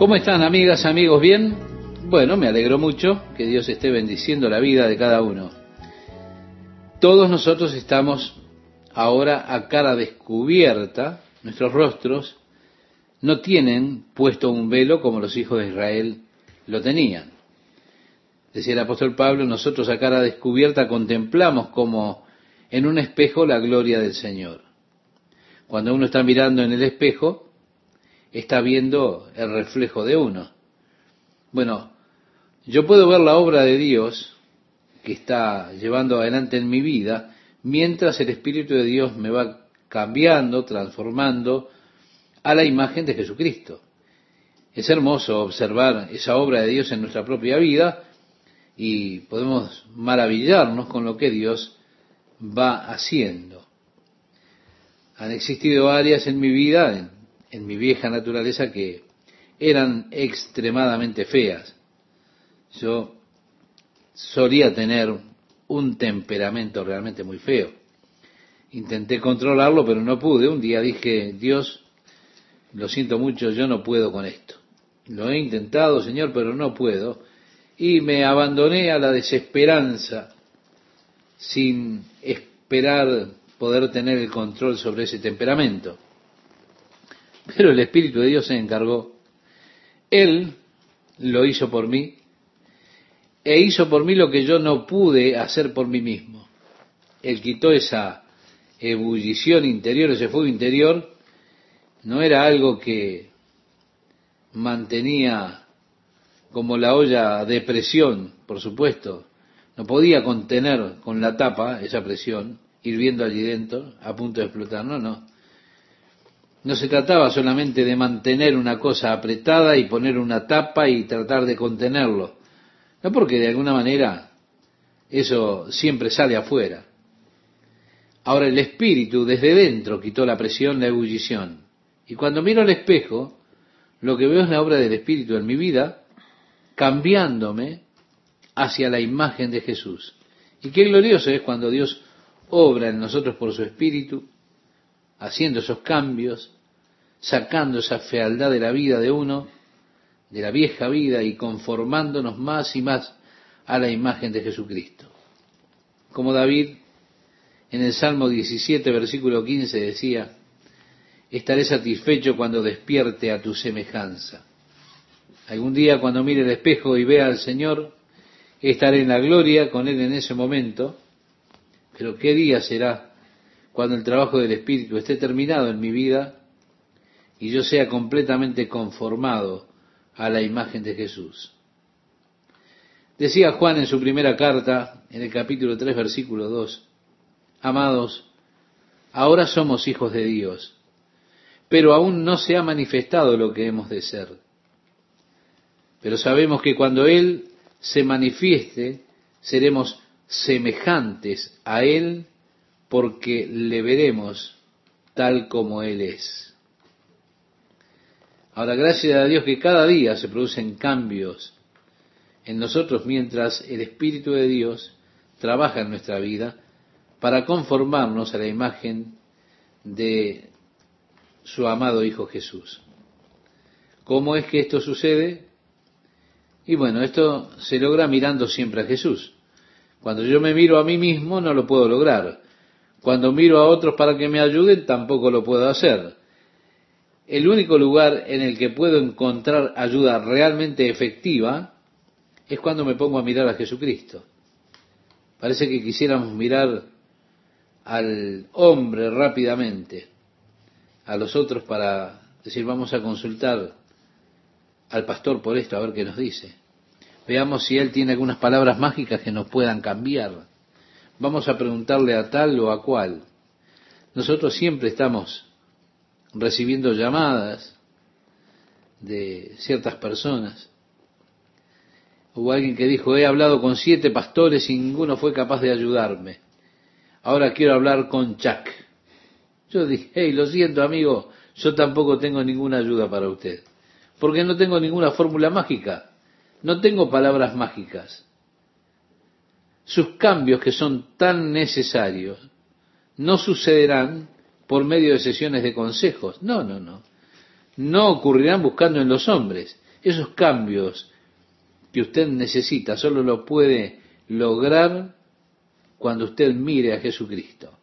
¿Cómo están amigas, amigos? ¿Bien? Bueno, me alegro mucho que Dios esté bendiciendo la vida de cada uno. Todos nosotros estamos ahora a cara descubierta, nuestros rostros no tienen puesto un velo como los hijos de Israel lo tenían. Decía el apóstol Pablo, nosotros a cara descubierta contemplamos como en un espejo la gloria del Señor. Cuando uno está mirando en el espejo, está viendo el reflejo de uno. Bueno, yo puedo ver la obra de Dios que está llevando adelante en mi vida, mientras el Espíritu de Dios me va cambiando, transformando a la imagen de Jesucristo. Es hermoso observar esa obra de Dios en nuestra propia vida y podemos maravillarnos con lo que Dios va haciendo. Han existido áreas en mi vida, en, en mi vieja naturaleza, que eran extremadamente feas. Yo solía tener un temperamento realmente muy feo. Intenté controlarlo, pero no pude. Un día dije, Dios, lo siento mucho, yo no puedo con esto. Lo he intentado, Señor, pero no puedo. Y me abandoné a la desesperanza sin esperar poder tener el control sobre ese temperamento. Pero el Espíritu de Dios se encargó. Él lo hizo por mí e hizo por mí lo que yo no pude hacer por mí mismo. Él quitó esa ebullición interior, ese fuego interior, no era algo que mantenía como la olla de presión, por supuesto, no podía contener con la tapa esa presión, hirviendo allí dentro, a punto de explotar, no, no. No se trataba solamente de mantener una cosa apretada y poner una tapa y tratar de contenerlo. No porque de alguna manera eso siempre sale afuera. Ahora el espíritu desde dentro quitó la presión, la ebullición. Y cuando miro al espejo, lo que veo es la obra del espíritu en mi vida, cambiándome hacia la imagen de Jesús. Y qué glorioso es cuando Dios obra en nosotros por su espíritu, haciendo esos cambios, sacando esa fealdad de la vida de uno de la vieja vida y conformándonos más y más a la imagen de Jesucristo. Como David en el Salmo 17, versículo 15 decía, estaré satisfecho cuando despierte a tu semejanza. Algún día cuando mire el espejo y vea al Señor, estaré en la gloria con Él en ese momento, pero ¿qué día será cuando el trabajo del Espíritu esté terminado en mi vida y yo sea completamente conformado a la imagen de Jesús. Decía Juan en su primera carta, en el capítulo 3, versículo 2, Amados, ahora somos hijos de Dios, pero aún no se ha manifestado lo que hemos de ser. Pero sabemos que cuando Él se manifieste, seremos semejantes a Él porque le veremos tal como Él es. Ahora, gracias a Dios que cada día se producen cambios en nosotros mientras el Espíritu de Dios trabaja en nuestra vida para conformarnos a la imagen de su amado Hijo Jesús. ¿Cómo es que esto sucede? Y bueno, esto se logra mirando siempre a Jesús. Cuando yo me miro a mí mismo no lo puedo lograr. Cuando miro a otros para que me ayuden tampoco lo puedo hacer el único lugar en el que puedo encontrar ayuda realmente efectiva es cuando me pongo a mirar a Jesucristo. Parece que quisiéramos mirar al hombre rápidamente, a los otros para decir vamos a consultar al pastor por esto, a ver qué nos dice. Veamos si él tiene algunas palabras mágicas que nos puedan cambiar. Vamos a preguntarle a tal o a cual. Nosotros siempre estamos recibiendo llamadas de ciertas personas. Hubo alguien que dijo, he hablado con siete pastores y ninguno fue capaz de ayudarme. Ahora quiero hablar con Chuck. Yo dije, hey, lo siento amigo, yo tampoco tengo ninguna ayuda para usted. Porque no tengo ninguna fórmula mágica. No tengo palabras mágicas. Sus cambios que son tan necesarios no sucederán por medio de sesiones de consejos. No, no, no. No ocurrirán buscando en los hombres. esos cambios que usted necesita, solo lo puede lograr cuando usted mire a Jesucristo.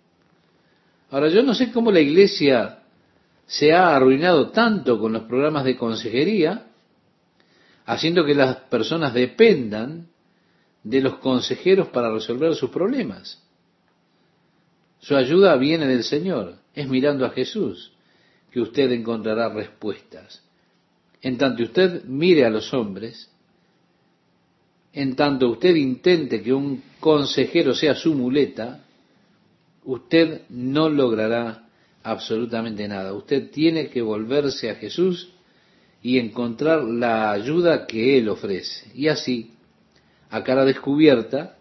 Ahora, yo no sé cómo la iglesia se ha arruinado tanto con los programas de consejería, haciendo que las personas dependan de los consejeros para resolver sus problemas. Su ayuda viene del Señor, es mirando a Jesús que usted encontrará respuestas. En tanto usted mire a los hombres, en tanto usted intente que un consejero sea su muleta, usted no logrará absolutamente nada. Usted tiene que volverse a Jesús y encontrar la ayuda que Él ofrece. Y así, a cara descubierta,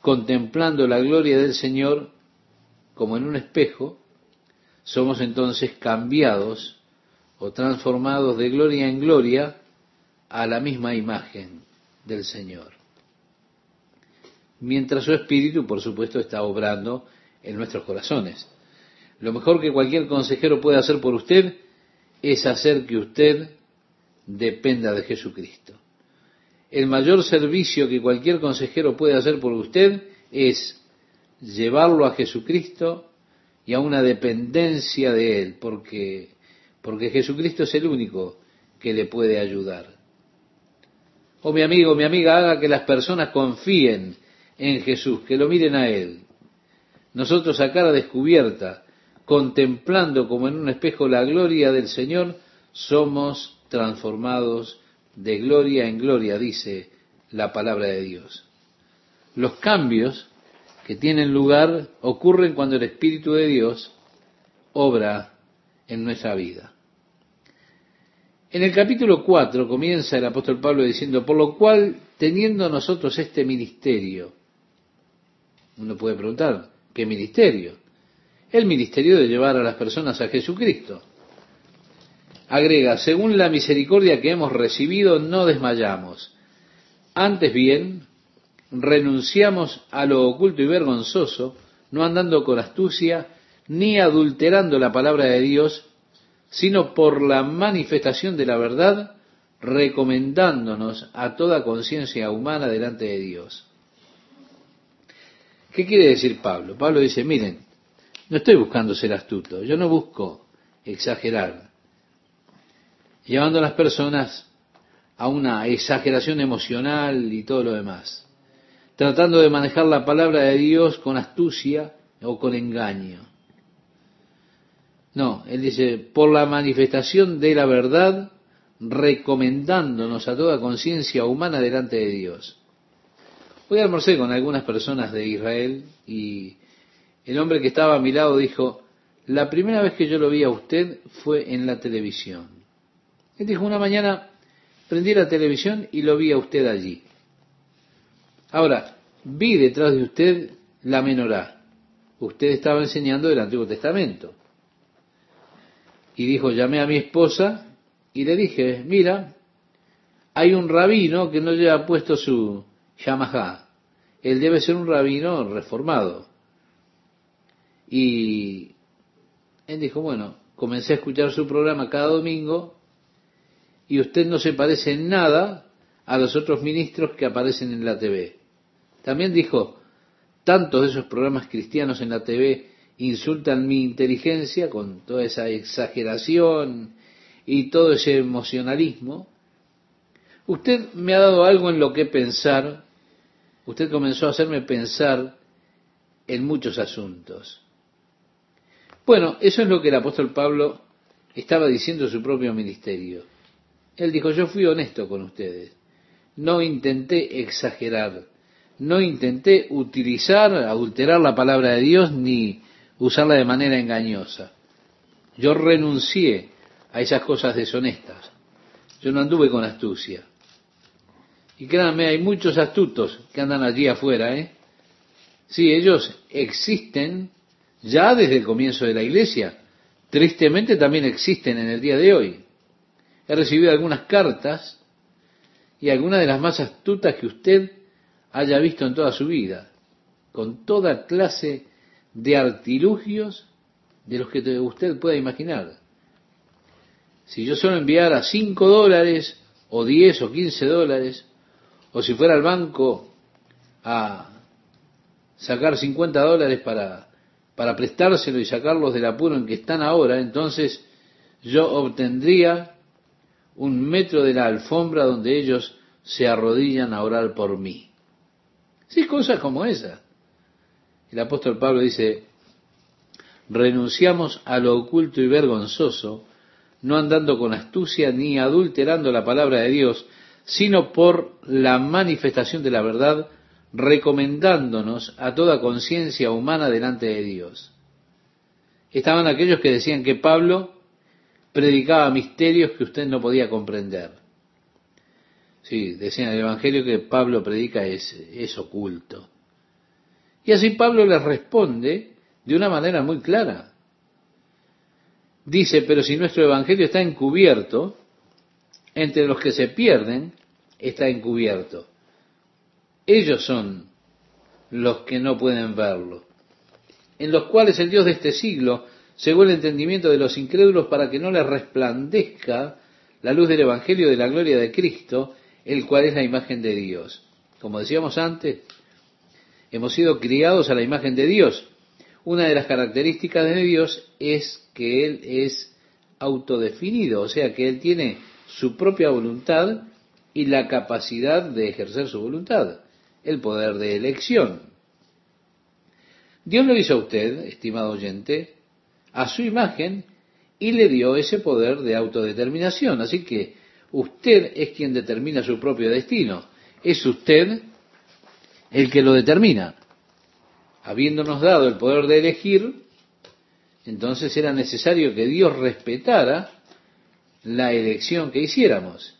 contemplando la gloria del Señor como en un espejo, somos entonces cambiados o transformados de gloria en gloria a la misma imagen del Señor. Mientras su espíritu, por supuesto, está obrando en nuestros corazones. Lo mejor que cualquier consejero puede hacer por usted es hacer que usted dependa de Jesucristo. El mayor servicio que cualquier consejero puede hacer por usted es llevarlo a Jesucristo y a una dependencia de Él, porque, porque Jesucristo es el único que le puede ayudar. Oh mi amigo, mi amiga, haga que las personas confíen en Jesús, que lo miren a Él. Nosotros a cara descubierta, contemplando como en un espejo la gloria del Señor, somos transformados de gloria en gloria, dice la palabra de Dios. Los cambios que tienen lugar ocurren cuando el Espíritu de Dios obra en nuestra vida. En el capítulo 4 comienza el apóstol Pablo diciendo, por lo cual, teniendo nosotros este ministerio, uno puede preguntar, ¿qué ministerio? El ministerio de llevar a las personas a Jesucristo. Agrega, según la misericordia que hemos recibido, no desmayamos. Antes bien, renunciamos a lo oculto y vergonzoso, no andando con astucia, ni adulterando la palabra de Dios, sino por la manifestación de la verdad, recomendándonos a toda conciencia humana delante de Dios. ¿Qué quiere decir Pablo? Pablo dice, miren, no estoy buscando ser astuto, yo no busco exagerar, llevando a las personas a una exageración emocional y todo lo demás, tratando de manejar la palabra de Dios con astucia o con engaño. No, él dice, por la manifestación de la verdad, recomendándonos a toda conciencia humana delante de Dios. Hoy almorcé con algunas personas de Israel y el hombre que estaba a mi lado dijo, la primera vez que yo lo vi a usted fue en la televisión. Él dijo, una mañana prendí la televisión y lo vi a usted allí. Ahora, vi detrás de usted la menorá. Usted estaba enseñando el Antiguo Testamento. Y dijo, llamé a mi esposa y le dije, mira, hay un rabino que no lleva puesto su Yamaha. Él debe ser un rabino reformado. Y él dijo, bueno, comencé a escuchar su programa cada domingo y usted no se parece en nada a los otros ministros que aparecen en la TV. También dijo, tantos de esos programas cristianos en la TV insultan mi inteligencia con toda esa exageración y todo ese emocionalismo. Usted me ha dado algo en lo que pensar, usted comenzó a hacerme pensar en muchos asuntos. Bueno, eso es lo que el apóstol Pablo estaba diciendo en su propio ministerio. Él dijo, yo fui honesto con ustedes. No intenté exagerar. No intenté utilizar, adulterar la palabra de Dios ni usarla de manera engañosa. Yo renuncié a esas cosas deshonestas. Yo no anduve con astucia. Y créanme, hay muchos astutos que andan allí afuera, ¿eh? Sí, ellos existen ya desde el comienzo de la iglesia. Tristemente también existen en el día de hoy. He recibido algunas cartas y algunas de las más astutas que usted haya visto en toda su vida, con toda clase de artilugios de los que usted pueda imaginar. Si yo solo enviara cinco dólares o 10 o 15 dólares, o si fuera al banco a sacar 50 dólares para, para prestárselo y sacarlos del apuro en que están ahora, entonces yo obtendría un metro de la alfombra donde ellos se arrodillan a orar por mí. Sí, cosas como esa. El apóstol Pablo dice, renunciamos a lo oculto y vergonzoso, no andando con astucia ni adulterando la palabra de Dios, sino por la manifestación de la verdad, recomendándonos a toda conciencia humana delante de Dios. Estaban aquellos que decían que Pablo predicaba misterios que usted no podía comprender. Sí, decían el Evangelio que Pablo predica es, es oculto. Y así Pablo les responde de una manera muy clara. Dice, pero si nuestro Evangelio está encubierto, entre los que se pierden está encubierto. Ellos son los que no pueden verlo, en los cuales el Dios de este siglo según el entendimiento de los incrédulos para que no les resplandezca la luz del Evangelio de la gloria de Cristo, el cual es la imagen de Dios. Como decíamos antes, hemos sido criados a la imagen de Dios. Una de las características de Dios es que Él es autodefinido, o sea que Él tiene su propia voluntad y la capacidad de ejercer su voluntad el poder de elección. Dios lo hizo a usted, estimado oyente, a su imagen y le dio ese poder de autodeterminación. Así que usted es quien determina su propio destino. Es usted el que lo determina. Habiéndonos dado el poder de elegir, entonces era necesario que Dios respetara la elección que hiciéramos.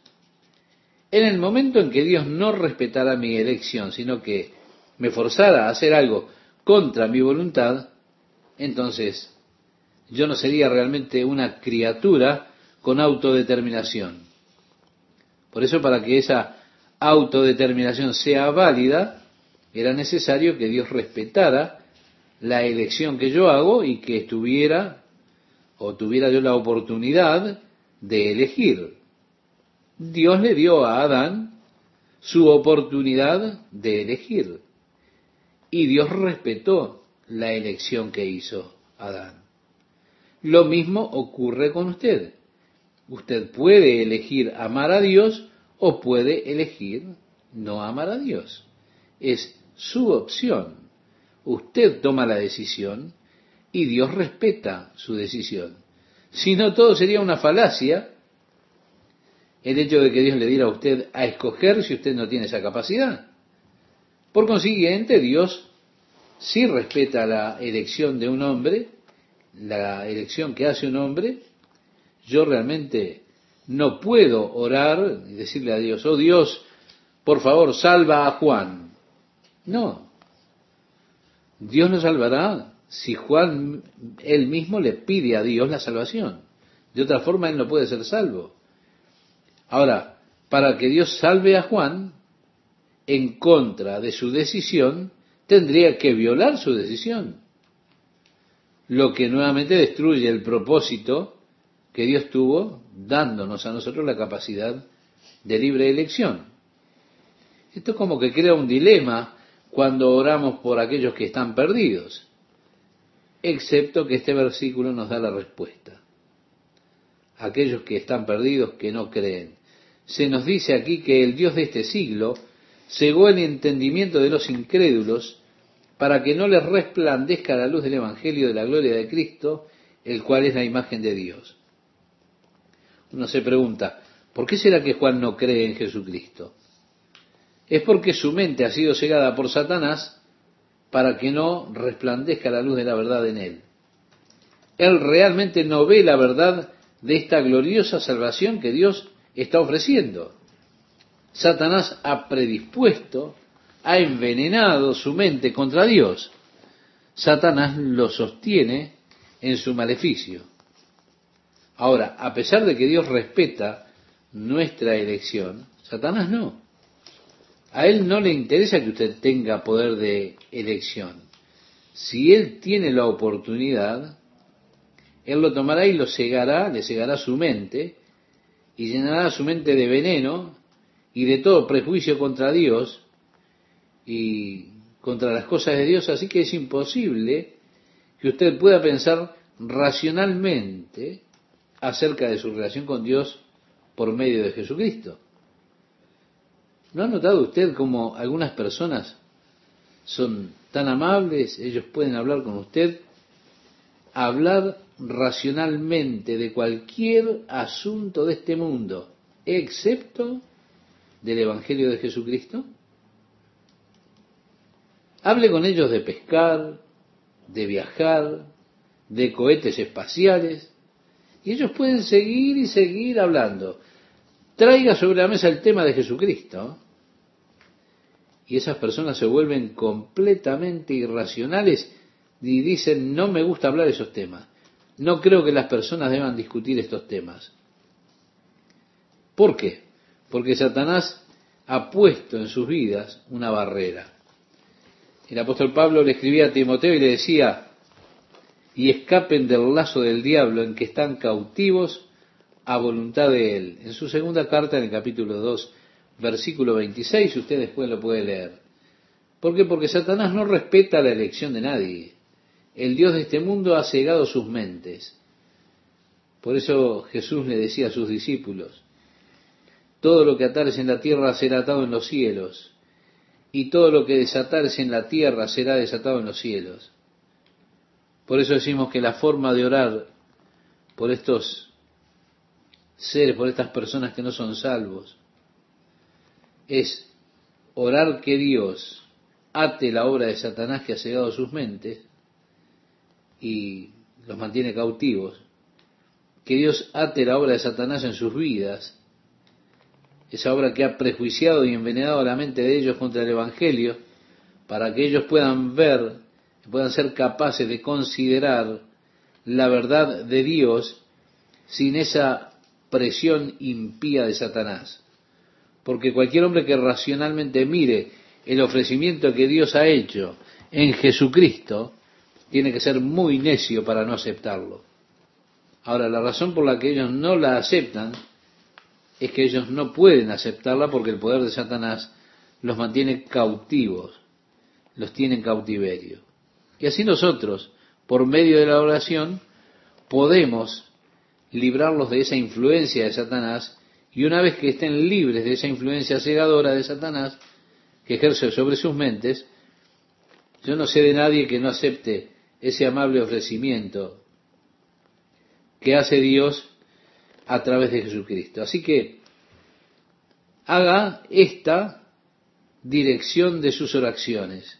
En el momento en que Dios no respetara mi elección, sino que me forzara a hacer algo contra mi voluntad, entonces yo no sería realmente una criatura con autodeterminación. Por eso para que esa autodeterminación sea válida, era necesario que Dios respetara la elección que yo hago y que estuviera o tuviera yo la oportunidad de elegir. Dios le dio a Adán su oportunidad de elegir. Y Dios respetó la elección que hizo Adán. Lo mismo ocurre con usted. Usted puede elegir amar a Dios o puede elegir no amar a Dios. Es su opción. Usted toma la decisión y Dios respeta su decisión. Si no, todo sería una falacia el hecho de que Dios le diera a usted a escoger si usted no tiene esa capacidad. Por consiguiente, Dios sí respeta la elección de un hombre, la elección que hace un hombre. Yo realmente no puedo orar y decirle a Dios, oh Dios, por favor, salva a Juan. No. Dios no salvará si Juan él mismo le pide a Dios la salvación. De otra forma, él no puede ser salvo. Ahora, para que Dios salve a Juan, en contra de su decisión, tendría que violar su decisión. Lo que nuevamente destruye el propósito que Dios tuvo dándonos a nosotros la capacidad de libre elección. Esto es como que crea un dilema cuando oramos por aquellos que están perdidos, excepto que este versículo nos da la respuesta. Aquellos que están perdidos, que no creen se nos dice aquí que el Dios de este siglo cegó el entendimiento de los incrédulos para que no les resplandezca la luz del Evangelio de la gloria de Cristo, el cual es la imagen de Dios. Uno se pregunta, ¿por qué será que Juan no cree en Jesucristo? Es porque su mente ha sido cegada por Satanás para que no resplandezca la luz de la verdad en él. Él realmente no ve la verdad de esta gloriosa salvación que Dios está ofreciendo. Satanás ha predispuesto, ha envenenado su mente contra Dios. Satanás lo sostiene en su maleficio. Ahora, a pesar de que Dios respeta nuestra elección, Satanás no. A él no le interesa que usted tenga poder de elección. Si él tiene la oportunidad, él lo tomará y lo cegará, le cegará su mente, y llenará su mente de veneno y de todo prejuicio contra Dios y contra las cosas de Dios, así que es imposible que usted pueda pensar racionalmente acerca de su relación con Dios por medio de Jesucristo. ¿No ha notado usted cómo algunas personas son tan amables, ellos pueden hablar con usted, hablar racionalmente de cualquier asunto de este mundo, excepto del Evangelio de Jesucristo? Hable con ellos de pescar, de viajar, de cohetes espaciales, y ellos pueden seguir y seguir hablando. Traiga sobre la mesa el tema de Jesucristo, y esas personas se vuelven completamente irracionales y dicen, no me gusta hablar de esos temas. No creo que las personas deban discutir estos temas. ¿Por qué? Porque Satanás ha puesto en sus vidas una barrera. El apóstol Pablo le escribía a Timoteo y le decía, y escapen del lazo del diablo en que están cautivos a voluntad de él. En su segunda carta, en el capítulo 2, versículo 26, usted después lo puede leer. ¿Por qué? Porque Satanás no respeta la elección de nadie. El Dios de este mundo ha cegado sus mentes. Por eso Jesús le decía a sus discípulos, todo lo que atares en la tierra será atado en los cielos, y todo lo que desatares en la tierra será desatado en los cielos. Por eso decimos que la forma de orar por estos seres, por estas personas que no son salvos, es orar que Dios ate la obra de Satanás que ha cegado sus mentes y los mantiene cautivos, que Dios ate la obra de Satanás en sus vidas, esa obra que ha prejuiciado y envenenado la mente de ellos contra el Evangelio, para que ellos puedan ver, puedan ser capaces de considerar la verdad de Dios sin esa presión impía de Satanás. Porque cualquier hombre que racionalmente mire el ofrecimiento que Dios ha hecho en Jesucristo, tiene que ser muy necio para no aceptarlo. Ahora, la razón por la que ellos no la aceptan es que ellos no pueden aceptarla porque el poder de Satanás los mantiene cautivos, los tiene en cautiverio. Y así nosotros, por medio de la oración, podemos librarlos de esa influencia de Satanás y una vez que estén libres de esa influencia cegadora de Satanás que ejerce sobre sus mentes, yo no sé de nadie que no acepte ese amable ofrecimiento que hace Dios a través de Jesucristo. Así que haga esta dirección de sus oraciones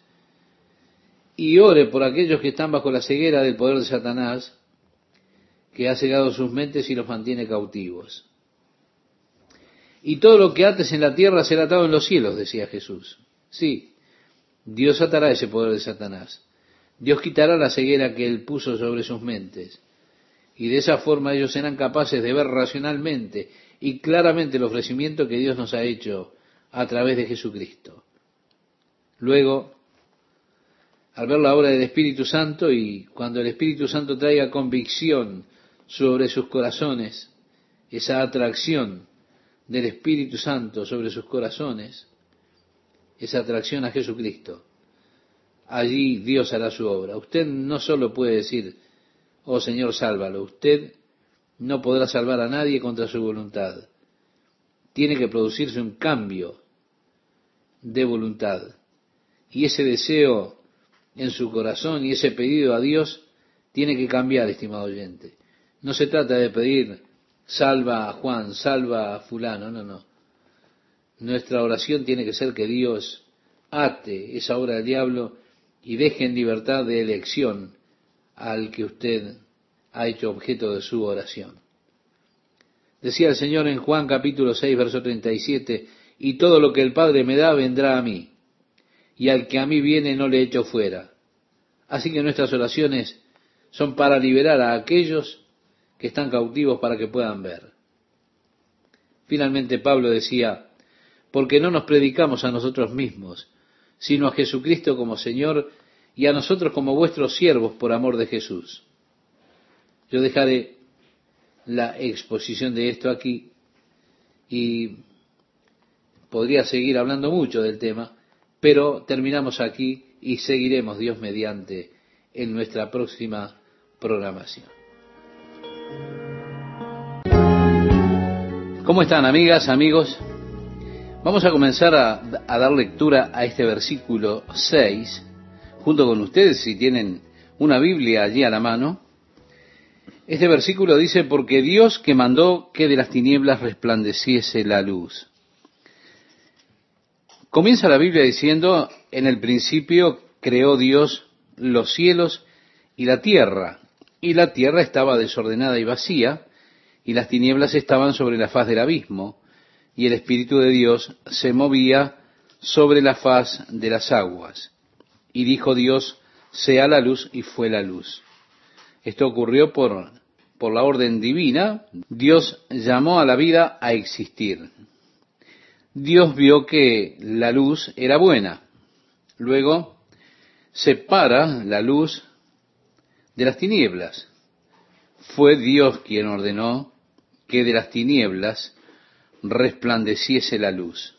y ore por aquellos que están bajo la ceguera del poder de Satanás que ha cegado sus mentes y los mantiene cautivos. Y todo lo que ates en la tierra será atado en los cielos, decía Jesús. Sí, Dios atará ese poder de Satanás. Dios quitará la ceguera que él puso sobre sus mentes. Y de esa forma ellos serán capaces de ver racionalmente y claramente el ofrecimiento que Dios nos ha hecho a través de Jesucristo. Luego, al ver la obra del Espíritu Santo y cuando el Espíritu Santo traiga convicción sobre sus corazones, esa atracción del Espíritu Santo sobre sus corazones, esa atracción a Jesucristo, allí Dios hará su obra. Usted no solo puede decir, oh Señor, sálvalo, usted no podrá salvar a nadie contra su voluntad. Tiene que producirse un cambio de voluntad. Y ese deseo en su corazón y ese pedido a Dios tiene que cambiar, estimado oyente. No se trata de pedir salva a Juan, salva a fulano, no, no. Nuestra oración tiene que ser que Dios ate esa obra del diablo y deje en libertad de elección al que usted ha hecho objeto de su oración. Decía el Señor en Juan capítulo 6, verso 37, y todo lo que el Padre me da vendrá a mí, y al que a mí viene no le echo fuera. Así que nuestras oraciones son para liberar a aquellos que están cautivos para que puedan ver. Finalmente Pablo decía, porque no nos predicamos a nosotros mismos, sino a Jesucristo como Señor y a nosotros como vuestros siervos por amor de Jesús. Yo dejaré la exposición de esto aquí y podría seguir hablando mucho del tema, pero terminamos aquí y seguiremos Dios mediante en nuestra próxima programación. ¿Cómo están amigas, amigos? Vamos a comenzar a, dar lectura a este versículo 6 junto con ustedes si tienen una Biblia allí a la mano. Este versículo dice, porque Dios que mandó que de las tinieblas resplandeciese la luz. Comienza la Biblia diciendo, en el principio creó Dios los cielos y la tierra, y la tierra estaba desordenada y vacía, y las tinieblas estaban sobre la faz del abismo, y el Espíritu de Dios se movía sobre la faz de las aguas. Y dijo Dios, sea la luz, y fue la luz. Esto ocurrió por, por la orden divina. Dios llamó a la vida a existir. Dios vio que la luz era buena. Luego separa la luz de las tinieblas. Fue Dios quien ordenó que de las tinieblas resplandeciese la luz.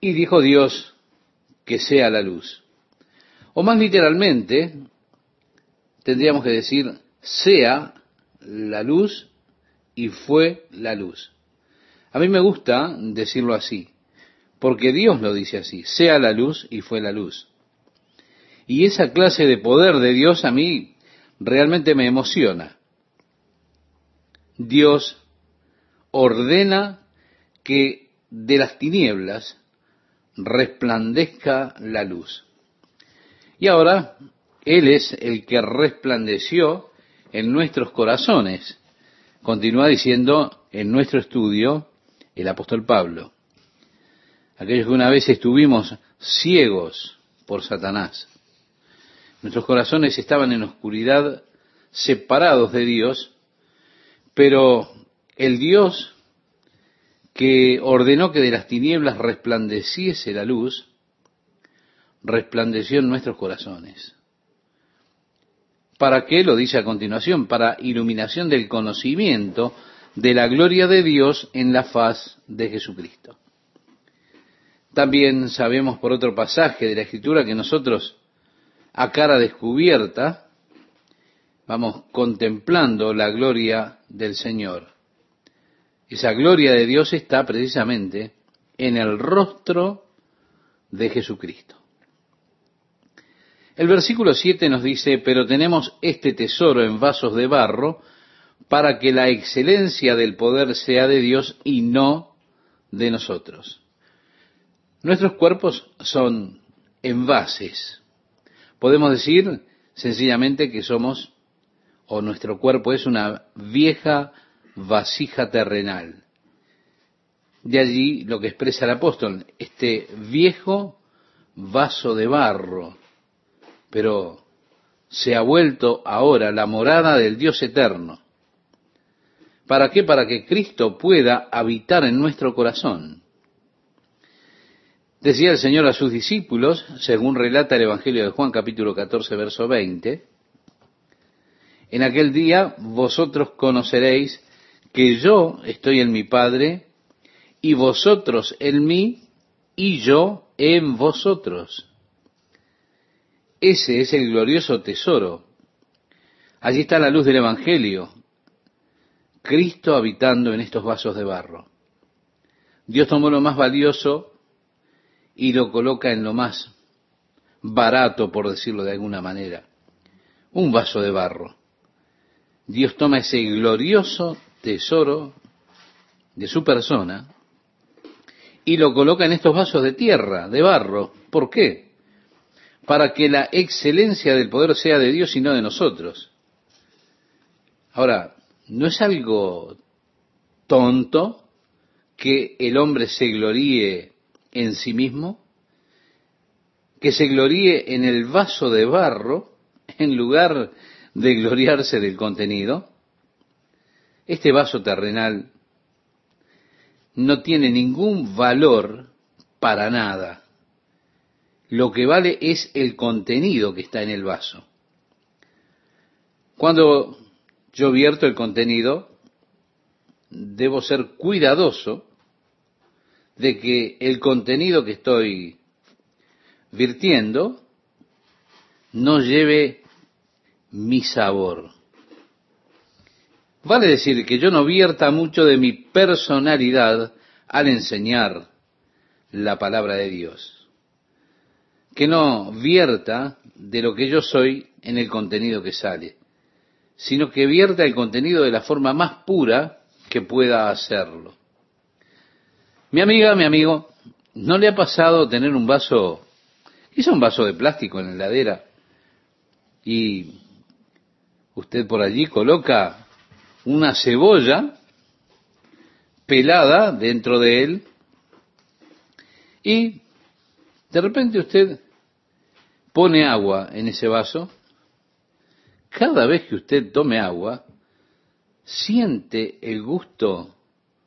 Y dijo Dios que sea la luz. O más literalmente, tendríamos que decir, sea la luz y fue la luz. A mí me gusta decirlo así, porque Dios lo dice así, sea la luz y fue la luz. Y esa clase de poder de Dios a mí realmente me emociona. Dios ordena que de las tinieblas resplandezca la luz. Y ahora Él es el que resplandeció en nuestros corazones. Continúa diciendo en nuestro estudio el apóstol Pablo. Aquellos que una vez estuvimos ciegos por Satanás. Nuestros corazones estaban en oscuridad, separados de Dios, pero el Dios que ordenó que de las tinieblas resplandeciese la luz, resplandeció en nuestros corazones. ¿Para qué? Lo dice a continuación, para iluminación del conocimiento de la gloria de Dios en la faz de Jesucristo. También sabemos por otro pasaje de la Escritura que nosotros, a cara descubierta, vamos contemplando la gloria del Señor. Esa gloria de Dios está precisamente en el rostro de Jesucristo. El versículo 7 nos dice, pero tenemos este tesoro en vasos de barro para que la excelencia del poder sea de Dios y no de nosotros. Nuestros cuerpos son envases. Podemos decir sencillamente que somos, o nuestro cuerpo es una vieja vasija terrenal. De allí lo que expresa el apóstol, este viejo vaso de barro, pero se ha vuelto ahora la morada del Dios eterno. ¿Para qué? Para que Cristo pueda habitar en nuestro corazón. Decía el Señor a sus discípulos, según relata el Evangelio de Juan capítulo 14, verso 20, en aquel día vosotros conoceréis que yo estoy en mi Padre, y vosotros en mí, y yo en vosotros. Ese es el glorioso tesoro. Allí está la luz del Evangelio. Cristo habitando en estos vasos de barro. Dios tomó lo más valioso y lo coloca en lo más barato, por decirlo de alguna manera. Un vaso de barro. Dios toma ese glorioso tesoro de su persona y lo coloca en estos vasos de tierra, de barro. ¿Por qué? Para que la excelencia del poder sea de Dios y no de nosotros. Ahora, ¿no es algo tonto que el hombre se gloríe en sí mismo? Que se gloríe en el vaso de barro en lugar de gloriarse del contenido. Este vaso terrenal no tiene ningún valor para nada. Lo que vale es el contenido que está en el vaso. Cuando yo vierto el contenido, debo ser cuidadoso de que el contenido que estoy virtiendo no lleve mi sabor. Vale decir que yo no vierta mucho de mi personalidad al enseñar la palabra de Dios. Que no vierta de lo que yo soy en el contenido que sale, sino que vierta el contenido de la forma más pura que pueda hacerlo. Mi amiga, mi amigo, ¿no le ha pasado tener un vaso, quizá un vaso de plástico en la heladera, y usted por allí coloca una cebolla pelada dentro de él, y de repente usted pone agua en ese vaso, cada vez que usted tome agua, siente el gusto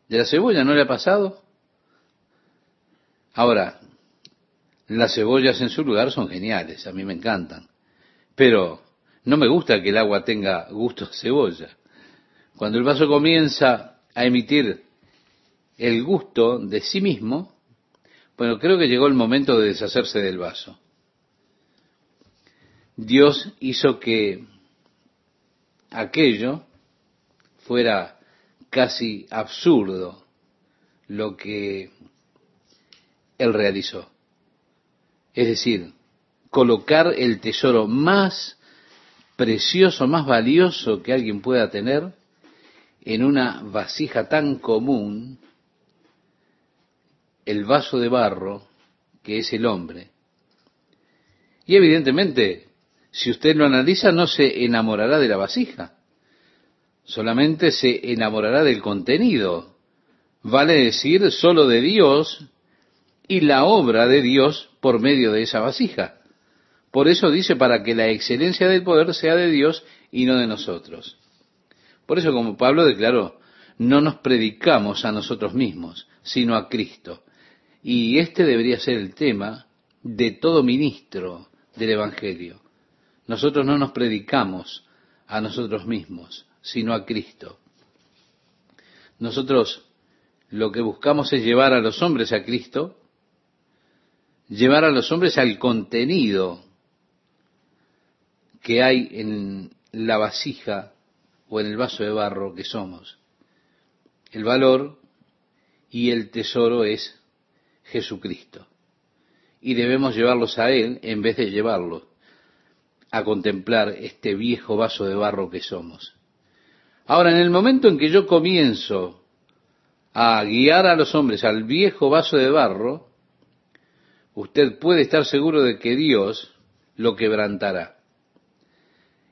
de la cebolla, ¿no le ha pasado? Ahora, las cebollas en su lugar son geniales, a mí me encantan, pero no me gusta que el agua tenga gusto a cebolla. Cuando el vaso comienza a emitir el gusto de sí mismo, bueno, creo que llegó el momento de deshacerse del vaso. Dios hizo que aquello fuera casi absurdo lo que él realizó. Es decir, colocar el tesoro más precioso, más valioso que alguien pueda tener en una vasija tan común, el vaso de barro que es el hombre. Y evidentemente, si usted lo analiza, no se enamorará de la vasija, solamente se enamorará del contenido, vale decir, solo de Dios y la obra de Dios por medio de esa vasija. Por eso dice, para que la excelencia del poder sea de Dios y no de nosotros. Por eso, como Pablo declaró, no nos predicamos a nosotros mismos, sino a Cristo. Y este debería ser el tema de todo ministro del Evangelio. Nosotros no nos predicamos a nosotros mismos, sino a Cristo. Nosotros lo que buscamos es llevar a los hombres a Cristo llevar a los hombres al contenido que hay en la vasija o en el vaso de barro que somos. El valor y el tesoro es Jesucristo. Y debemos llevarlos a Él en vez de llevarlos a contemplar este viejo vaso de barro que somos. Ahora, en el momento en que yo comienzo a guiar a los hombres al viejo vaso de barro, usted puede estar seguro de que Dios lo quebrantará.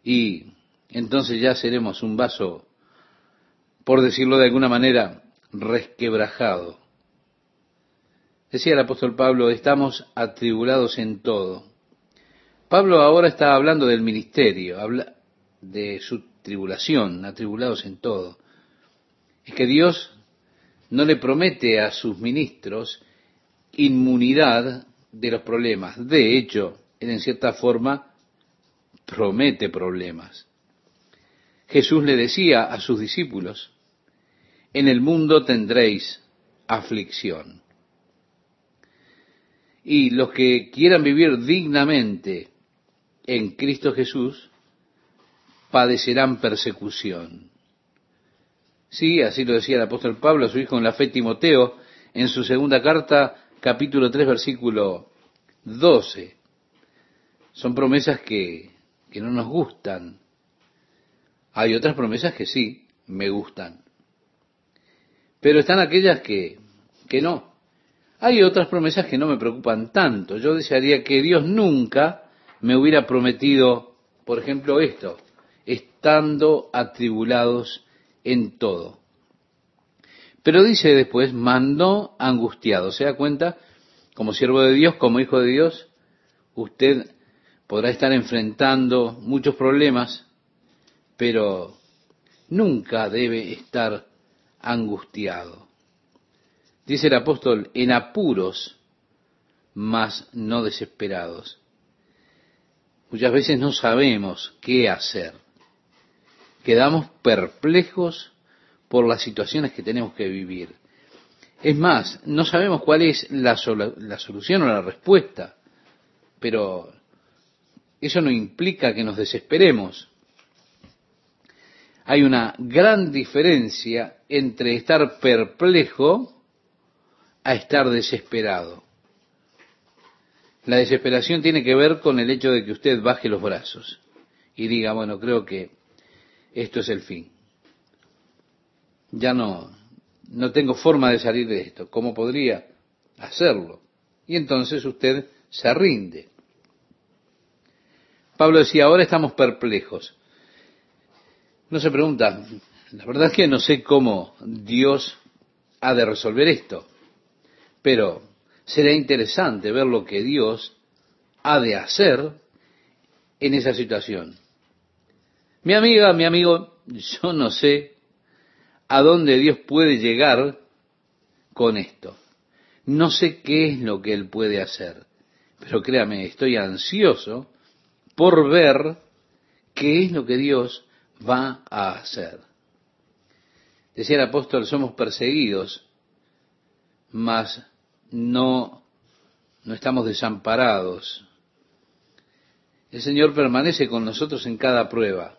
Y entonces ya seremos un vaso, por decirlo de alguna manera, resquebrajado. Decía el apóstol Pablo, estamos atribulados en todo. Pablo ahora está hablando del ministerio, habla de su tribulación, atribulados en todo. Es que Dios no le promete a sus ministros inmunidad de los problemas. De hecho, él en cierta forma promete problemas. Jesús le decía a sus discípulos, en el mundo tendréis aflicción. Y los que quieran vivir dignamente en Cristo Jesús, padecerán persecución. Sí, así lo decía el apóstol Pablo a su hijo en la fe Timoteo, en su segunda carta, capítulo 3, versículo 12. Son promesas que, que no nos gustan. Hay otras promesas que sí me gustan. Pero están aquellas que, que no. Hay otras promesas que no me preocupan tanto. Yo desearía que Dios nunca me hubiera prometido, por ejemplo, esto, estando atribulados en todo. Pero dice después, mandó angustiado. ¿Se da cuenta? Como siervo de Dios, como hijo de Dios, usted podrá estar enfrentando muchos problemas, pero nunca debe estar angustiado. Dice el apóstol, en apuros, mas no desesperados. Muchas veces no sabemos qué hacer. Quedamos perplejos por las situaciones que tenemos que vivir. Es más, no sabemos cuál es la, la solución o la respuesta, pero eso no implica que nos desesperemos. Hay una gran diferencia entre estar perplejo a estar desesperado. La desesperación tiene que ver con el hecho de que usted baje los brazos y diga, bueno, creo que esto es el fin. Ya no, no tengo forma de salir de esto. ¿Cómo podría hacerlo? Y entonces usted se rinde. Pablo decía, ahora estamos perplejos. No se pregunta, la verdad es que no sé cómo Dios ha de resolver esto, pero será interesante ver lo que Dios ha de hacer en esa situación. Mi amiga, mi amigo, yo no sé a dónde Dios puede llegar con esto. No sé qué es lo que Él puede hacer, pero créame, estoy ansioso por ver qué es lo que Dios va a hacer. Decía el apóstol, somos perseguidos, mas no, no estamos desamparados. El Señor permanece con nosotros en cada prueba.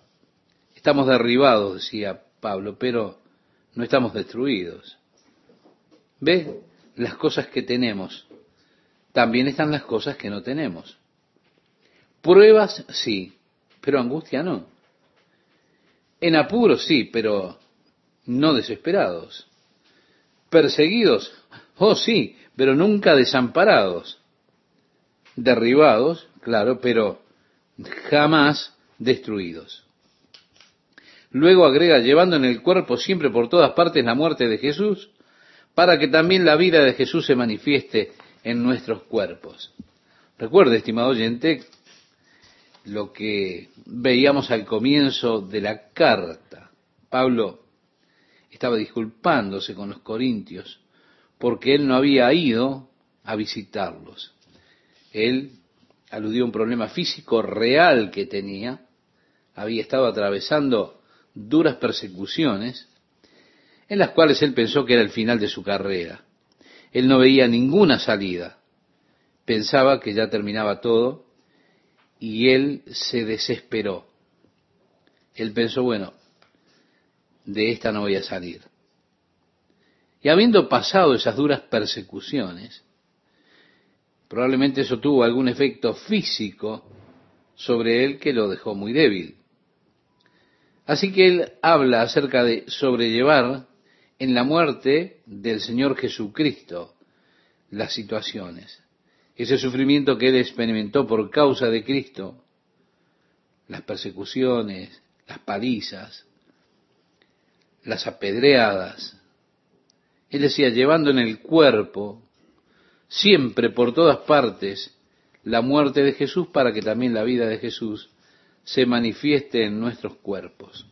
Estamos derribados, decía Pablo, pero no estamos destruidos. ¿Ve? Las cosas que tenemos. También están las cosas que no tenemos. Pruebas sí, pero angustia no. En apuros sí, pero no desesperados. Perseguidos, oh sí, pero nunca desamparados. Derribados, claro, pero jamás destruidos. Luego agrega, llevando en el cuerpo siempre por todas partes la muerte de Jesús, para que también la vida de Jesús se manifieste en nuestros cuerpos. Recuerde, estimado oyente, lo que veíamos al comienzo de la carta. Pablo estaba disculpándose con los corintios porque él no había ido a visitarlos. Él aludió a un problema físico real que tenía, había estado atravesando duras persecuciones en las cuales él pensó que era el final de su carrera. Él no veía ninguna salida, pensaba que ya terminaba todo y él se desesperó. Él pensó, bueno, de esta no voy a salir. Y habiendo pasado esas duras persecuciones, probablemente eso tuvo algún efecto físico sobre él que lo dejó muy débil. Así que él habla acerca de sobrellevar en la muerte del Señor Jesucristo las situaciones ese sufrimiento que él experimentó por causa de Cristo, las persecuciones, las palizas, las apedreadas. Él decía, llevando en el cuerpo, siempre por todas partes, la muerte de Jesús para que también la vida de Jesús se manifieste en nuestros cuerpos.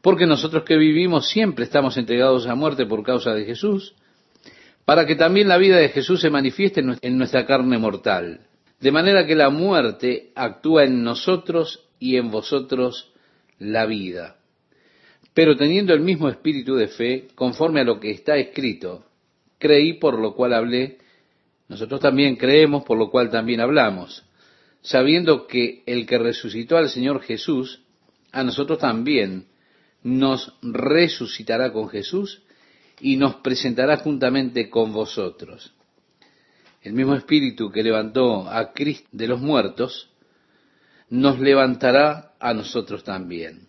Porque nosotros que vivimos siempre estamos entregados a muerte por causa de Jesús, para que también la vida de Jesús se manifieste en nuestra carne mortal, de manera que la muerte actúa en nosotros y en vosotros la vida. Pero teniendo el mismo espíritu de fe, conforme a lo que está escrito, creí por lo cual hablé, nosotros también creemos por lo cual también hablamos, sabiendo que el que resucitó al Señor Jesús, a nosotros también nos resucitará con Jesús y nos presentará juntamente con vosotros. El mismo Espíritu que levantó a Cristo de los muertos, nos levantará a nosotros también.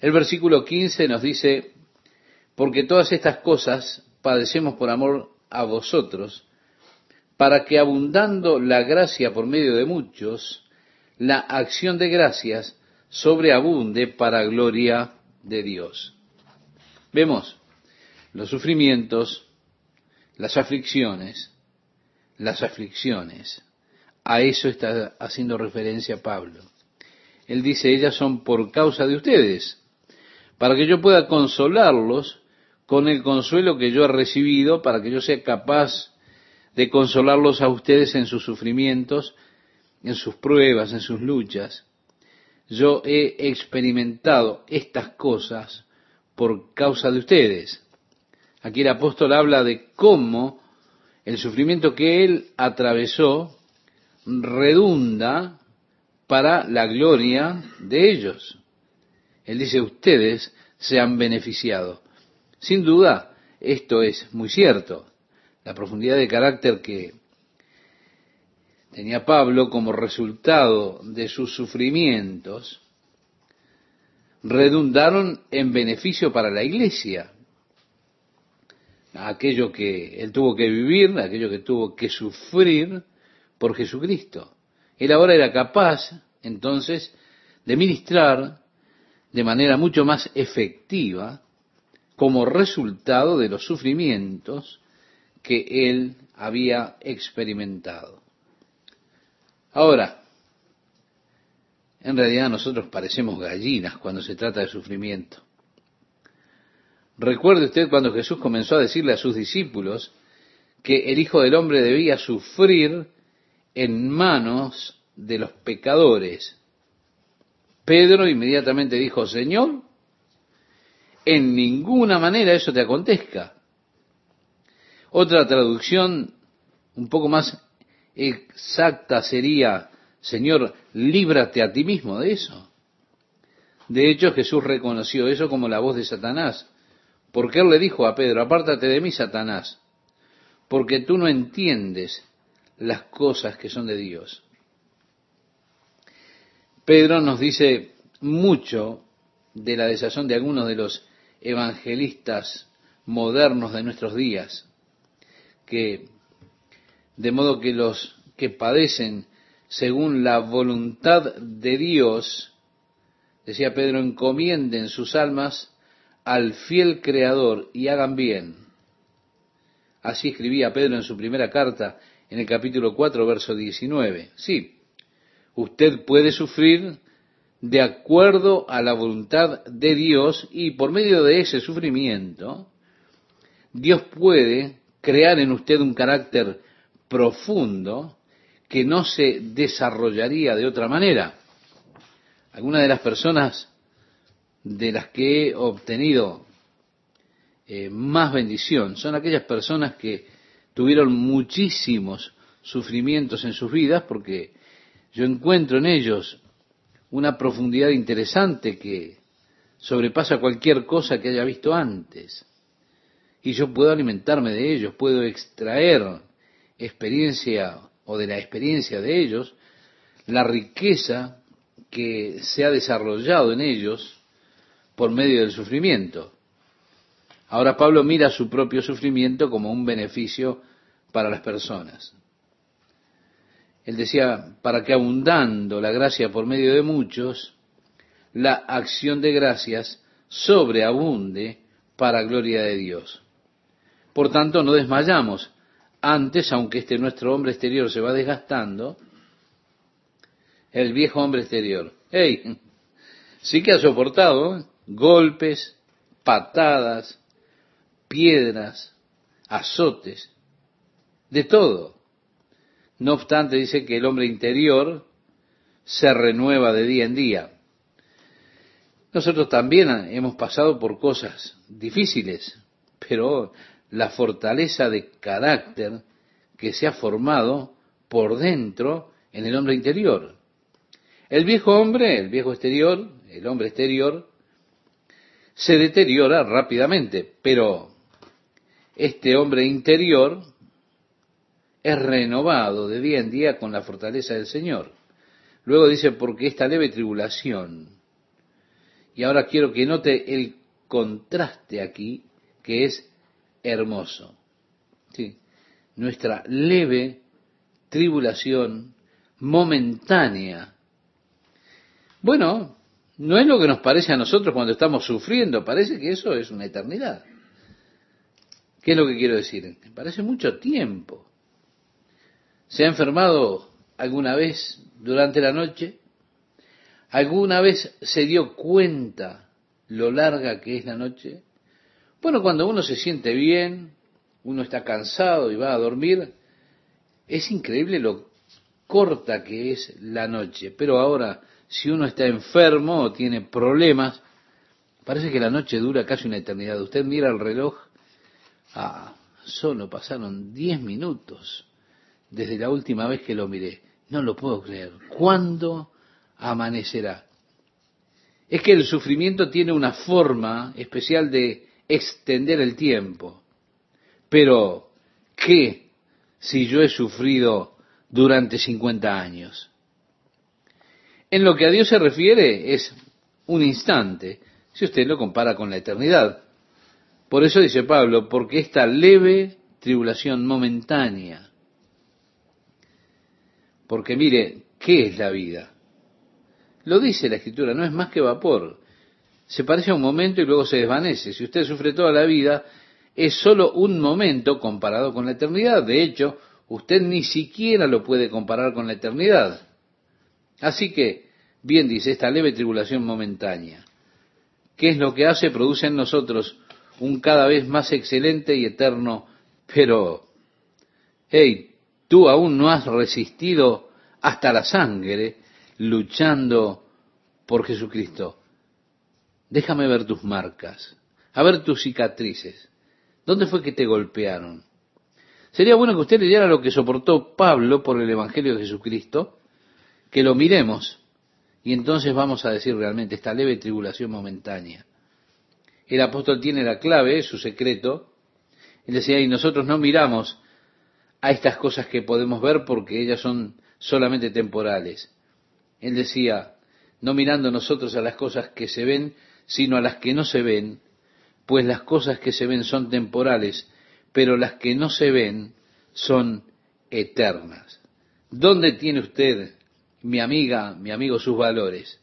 El versículo 15 nos dice, porque todas estas cosas padecemos por amor a vosotros, para que abundando la gracia por medio de muchos, la acción de gracias sobreabunde para gloria de Dios. Vemos, los sufrimientos, las aflicciones, las aflicciones. A eso está haciendo referencia Pablo. Él dice, ellas son por causa de ustedes, para que yo pueda consolarlos con el consuelo que yo he recibido, para que yo sea capaz de consolarlos a ustedes en sus sufrimientos, en sus pruebas, en sus luchas. Yo he experimentado estas cosas por causa de ustedes. Aquí el apóstol habla de cómo el sufrimiento que él atravesó redunda para la gloria de ellos. Él dice, ustedes se han beneficiado. Sin duda, esto es muy cierto. La profundidad de carácter que tenía Pablo como resultado de sus sufrimientos redundaron en beneficio para la iglesia. Aquello que él tuvo que vivir, aquello que tuvo que sufrir por Jesucristo. Él ahora era capaz, entonces, de ministrar de manera mucho más efectiva como resultado de los sufrimientos que él había experimentado. Ahora, en realidad nosotros parecemos gallinas cuando se trata de sufrimiento. Recuerde usted cuando Jesús comenzó a decirle a sus discípulos que el Hijo del Hombre debía sufrir en manos de los pecadores. Pedro inmediatamente dijo, Señor, en ninguna manera eso te acontezca. Otra traducción un poco más exacta sería, Señor, líbrate a ti mismo de eso. De hecho, Jesús reconoció eso como la voz de Satanás, porque él le dijo a Pedro, apártate de mí, Satanás, porque tú no entiendes las cosas que son de Dios. Pedro nos dice mucho de la desazón de algunos de los evangelistas modernos de nuestros días, que de modo que los que padecen según la voluntad de Dios, decía Pedro, encomienden sus almas al fiel Creador y hagan bien. Así escribía Pedro en su primera carta en el capítulo 4, verso 19. Sí, usted puede sufrir de acuerdo a la voluntad de Dios y por medio de ese sufrimiento, Dios puede crear en usted un carácter profundo que no se desarrollaría de otra manera. Algunas de las personas de las que he obtenido eh, más bendición son aquellas personas que tuvieron muchísimos sufrimientos en sus vidas porque yo encuentro en ellos una profundidad interesante que sobrepasa cualquier cosa que haya visto antes. Y yo puedo alimentarme de ellos, puedo extraer experiencia o de la experiencia de ellos la riqueza que se ha desarrollado en ellos por medio del sufrimiento. Ahora Pablo mira su propio sufrimiento como un beneficio para las personas. Él decía, para que abundando la gracia por medio de muchos, la acción de gracias sobreabunde para gloria de Dios. Por tanto, no desmayamos. Antes, aunque este nuestro hombre exterior se va desgastando, el viejo hombre exterior, hey, sí que ha soportado ¿eh? Golpes, patadas, piedras, azotes, de todo. No obstante, dice que el hombre interior se renueva de día en día. Nosotros también hemos pasado por cosas difíciles, pero la fortaleza de carácter que se ha formado por dentro en el hombre interior. El viejo hombre, el viejo exterior, el hombre exterior, se deteriora rápidamente, pero este hombre interior es renovado de día en día con la fortaleza del Señor. Luego dice, porque esta leve tribulación, y ahora quiero que note el contraste aquí, que es hermoso. ¿Sí? Nuestra leve tribulación momentánea. Bueno, no es lo que nos parece a nosotros cuando estamos sufriendo, parece que eso es una eternidad. ¿Qué es lo que quiero decir? Parece mucho tiempo. ¿Se ha enfermado alguna vez durante la noche? ¿Alguna vez se dio cuenta lo larga que es la noche? Bueno, cuando uno se siente bien, uno está cansado y va a dormir, es increíble lo corta que es la noche. Pero ahora, si uno está enfermo o tiene problemas Parece que la noche dura casi una eternidad. Usted mira el reloj, ah, solo pasaron diez minutos desde la última vez que lo miré. No lo puedo creer. ¿Cuándo amanecerá? Es que el sufrimiento tiene una forma especial de extender el tiempo. Pero, ¿qué si yo he sufrido durante 50 años? En lo que a Dios se refiere es un instante, si usted lo compara con la eternidad. Por eso dice Pablo, porque esta leve tribulación momentánea. Porque mire, ¿qué es la vida? Lo dice la escritura, no es más que vapor. Se parece a un momento y luego se desvanece. Si usted sufre toda la vida, es solo un momento comparado con la eternidad. De hecho, usted ni siquiera lo puede comparar con la eternidad. Así que, bien dice, esta leve tribulación momentánea. ¿Qué es lo que hace? Produce en nosotros un cada vez más excelente y eterno, pero, hey, tú aún no has resistido hasta la sangre luchando por Jesucristo. Déjame ver tus marcas, a ver tus cicatrices. ¿Dónde fue que te golpearon? Sería bueno que usted leyera lo que soportó Pablo por el Evangelio de Jesucristo, que lo miremos y entonces vamos a decir realmente esta leve tribulación momentánea. El apóstol tiene la clave, su secreto. Él decía, y nosotros no miramos a estas cosas que podemos ver porque ellas son solamente temporales. Él decía, no mirando nosotros a las cosas que se ven, sino a las que no se ven, pues las cosas que se ven son temporales, pero las que no se ven son eternas. ¿Dónde tiene usted mi amiga, mi amigo, sus valores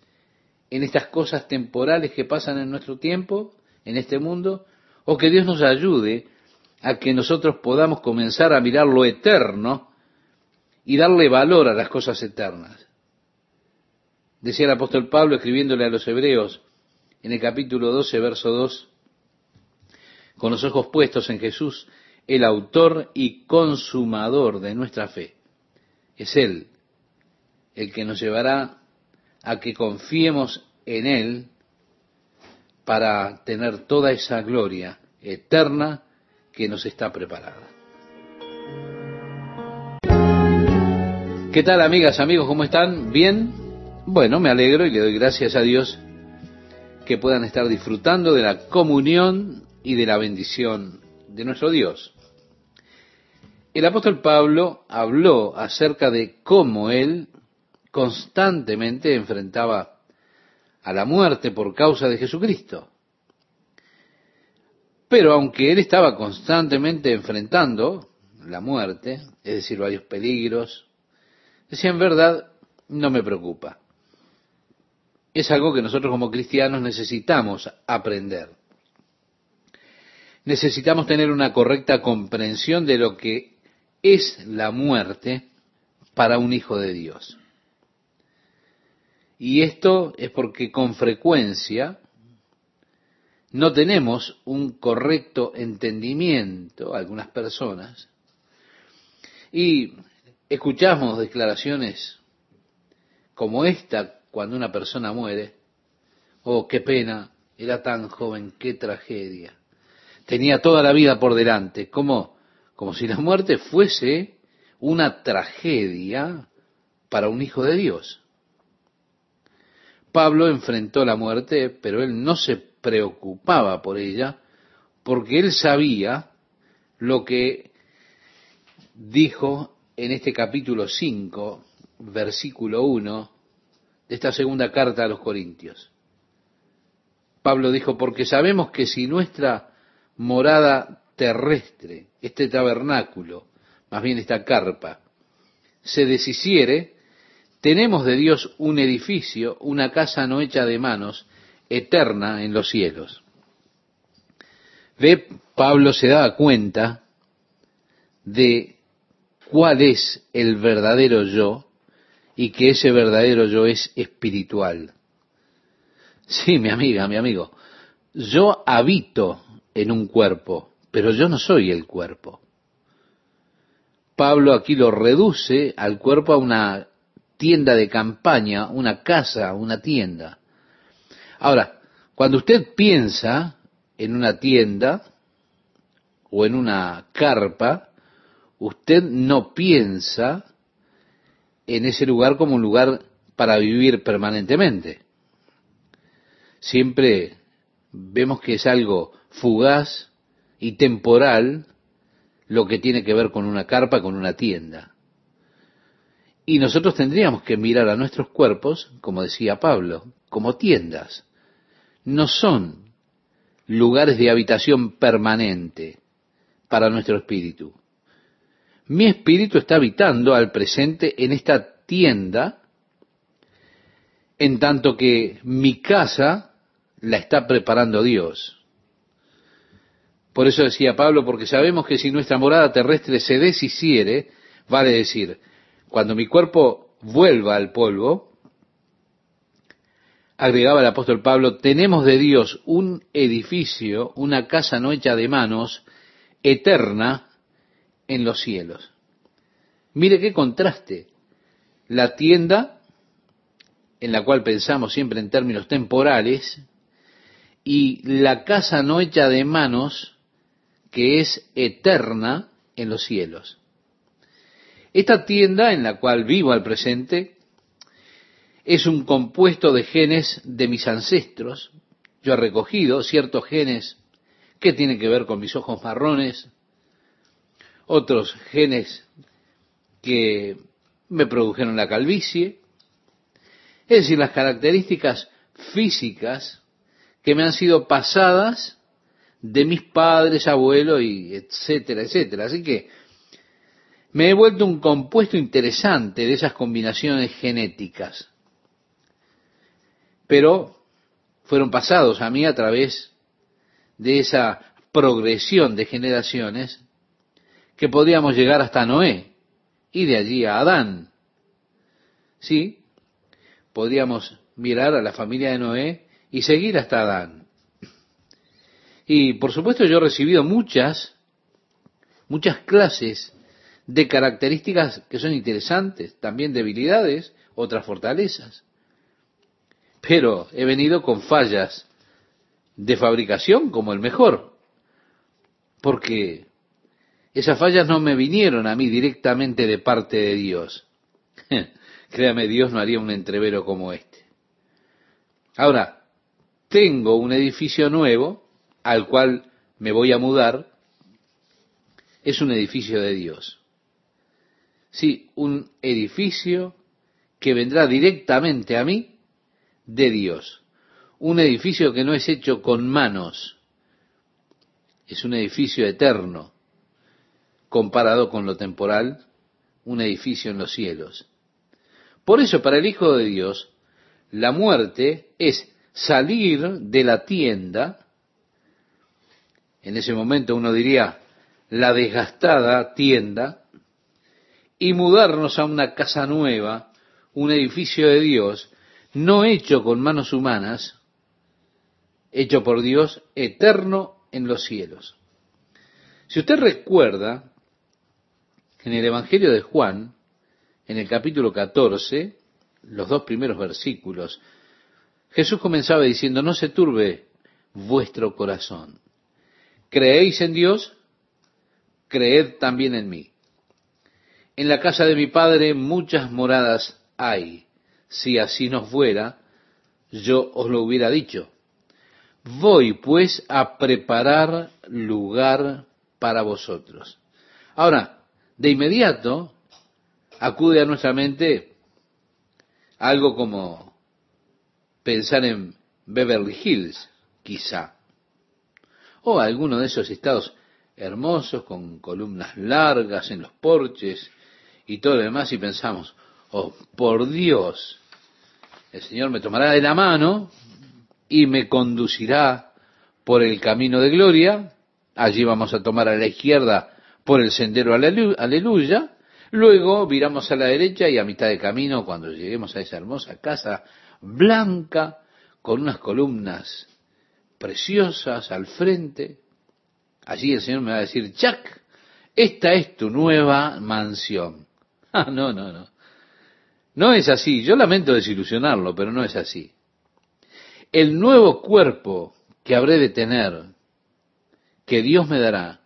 en estas cosas temporales que pasan en nuestro tiempo, en este mundo, o que Dios nos ayude a que nosotros podamos comenzar a mirar lo eterno y darle valor a las cosas eternas. Decía el apóstol Pablo escribiéndole a los hebreos en el capítulo 12, verso 2, con los ojos puestos en Jesús, el autor y consumador de nuestra fe. Es Él el que nos llevará a que confiemos en Él para tener toda esa gloria eterna que nos está preparada. ¿Qué tal amigas, amigos? ¿Cómo están? ¿Bien? Bueno, me alegro y le doy gracias a Dios que puedan estar disfrutando de la comunión y de la bendición de nuestro Dios. El apóstol Pablo habló acerca de cómo él constantemente enfrentaba a la muerte por causa de Jesucristo. Pero aunque él estaba constantemente enfrentando la muerte, es decir, varios peligros, decía en verdad, no me preocupa. Es algo que nosotros como cristianos necesitamos aprender. Necesitamos tener una correcta comprensión de lo que es la muerte para un hijo de Dios. Y esto es porque con frecuencia no tenemos un correcto entendimiento, algunas personas, y escuchamos declaraciones como esta cuando una persona muere, oh, qué pena, era tan joven, qué tragedia, tenía toda la vida por delante, como, como si la muerte fuese una tragedia para un hijo de Dios. Pablo enfrentó la muerte, pero él no se preocupaba por ella, porque él sabía lo que dijo en este capítulo 5, versículo 1 de esta segunda carta a los Corintios. Pablo dijo, porque sabemos que si nuestra morada terrestre, este tabernáculo, más bien esta carpa, se deshiciere, tenemos de Dios un edificio, una casa no hecha de manos, eterna en los cielos. Ve, Pablo se da cuenta de cuál es el verdadero yo y que ese verdadero yo es espiritual. Sí, mi amiga, mi amigo, yo habito en un cuerpo, pero yo no soy el cuerpo. Pablo aquí lo reduce al cuerpo a una tienda de campaña, una casa, una tienda. Ahora, Cuando usted piensa en una tienda o en una carpa, usted no piensa en ese lugar como un lugar para vivir permanentemente. Siempre vemos que es algo fugaz y temporal lo que tiene que ver con una carpa, con una tienda. Y nosotros tendríamos que mirar a nuestros cuerpos, como decía Pablo, como tiendas. No son lugares de habitación permanente para nuestro espíritu. Mi espíritu está habitando al presente en esta tienda, en tanto que mi casa la está preparando Dios. Por eso decía Pablo, porque sabemos que si nuestra morada terrestre se deshiciere, vale decir, cuando mi cuerpo vuelva al polvo, agregaba el apóstol Pablo, tenemos de Dios un edificio, una casa no hecha de manos, eterna en los cielos. Mire qué contraste. La tienda, en la cual pensamos siempre en términos temporales, y la casa no hecha de manos, que es eterna en los cielos. Esta tienda en la cual vivo al presente es un compuesto de genes de mis ancestros. Yo he recogido ciertos genes que tienen que ver con mis ojos marrones, otros genes que me produjeron la calvicie, es decir, las características físicas que me han sido pasadas de mis padres, abuelos y etcétera, etcétera. Así que me he vuelto un compuesto interesante de esas combinaciones genéticas. Pero fueron pasados a mí a través de esa progresión de generaciones que podíamos llegar hasta Noé y de allí a Adán. Sí, podríamos mirar a la familia de Noé y seguir hasta Adán. Y por supuesto yo he recibido muchas, muchas clases de características que son interesantes, también debilidades, otras fortalezas. Pero he venido con fallas de fabricación como el mejor, porque esas fallas no me vinieron a mí directamente de parte de Dios. Créame, Dios no haría un entrevero como este. Ahora, tengo un edificio nuevo al cual me voy a mudar es un edificio de Dios. Sí, un edificio que vendrá directamente a mí de Dios. Un edificio que no es hecho con manos. Es un edificio eterno, comparado con lo temporal, un edificio en los cielos. Por eso, para el Hijo de Dios, la muerte es salir de la tienda en ese momento uno diría la desgastada tienda, y mudarnos a una casa nueva, un edificio de Dios, no hecho con manos humanas, hecho por Dios, eterno en los cielos. Si usted recuerda, en el Evangelio de Juan, en el capítulo 14, los dos primeros versículos, Jesús comenzaba diciendo, no se turbe vuestro corazón. ¿Creéis en Dios? Creed también en mí. En la casa de mi Padre muchas moradas hay. Si así no fuera, yo os lo hubiera dicho. Voy pues a preparar lugar para vosotros. Ahora, de inmediato acude a nuestra mente algo como pensar en Beverly Hills, quizá o alguno de esos estados hermosos con columnas largas en los porches y todo lo demás y pensamos, oh, por Dios, el Señor me tomará de la mano y me conducirá por el camino de gloria, allí vamos a tomar a la izquierda por el sendero aleluya, luego viramos a la derecha y a mitad de camino, cuando lleguemos a esa hermosa casa blanca, con unas columnas preciosas al frente. Allí el Señor me va a decir, Jack, esta es tu nueva mansión. Ah, no, no, no. No es así. Yo lamento desilusionarlo, pero no es así. el nuevo cuerpo que habré de tener, que Dios me dará,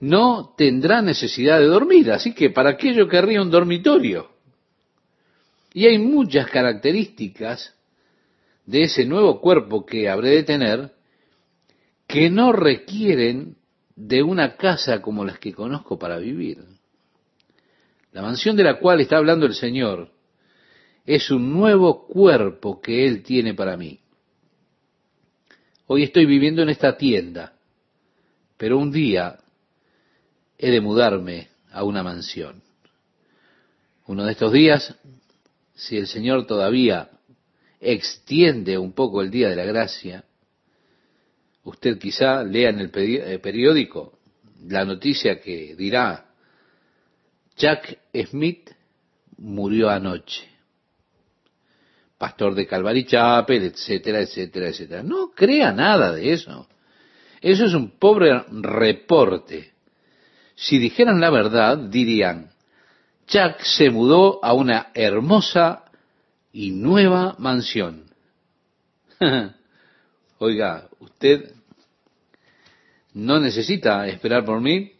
no tendrá necesidad de dormir. Así que, ¿para qué yo querría un dormitorio? Y hay muchas características de ese nuevo cuerpo que habré de tener que no requieren de una casa como las que conozco para vivir. La mansión de la cual está hablando el Señor es un nuevo cuerpo que Él tiene para mí. Hoy estoy viviendo en esta tienda, pero un día he de mudarme a una mansión. Uno de estos días, si el Señor todavía extiende un poco el día de la gracia, usted quizá lea en el eh, periódico la noticia que dirá, Jack Smith murió anoche. Pastor de Calvary Chapel, etcétera, etcétera, etcétera. No crea nada de eso. Eso es un pobre reporte. Si dijeran la verdad, dirían, Jack se mudó a una hermosa y nueva mansión. Oiga, usted no necesita esperar por mí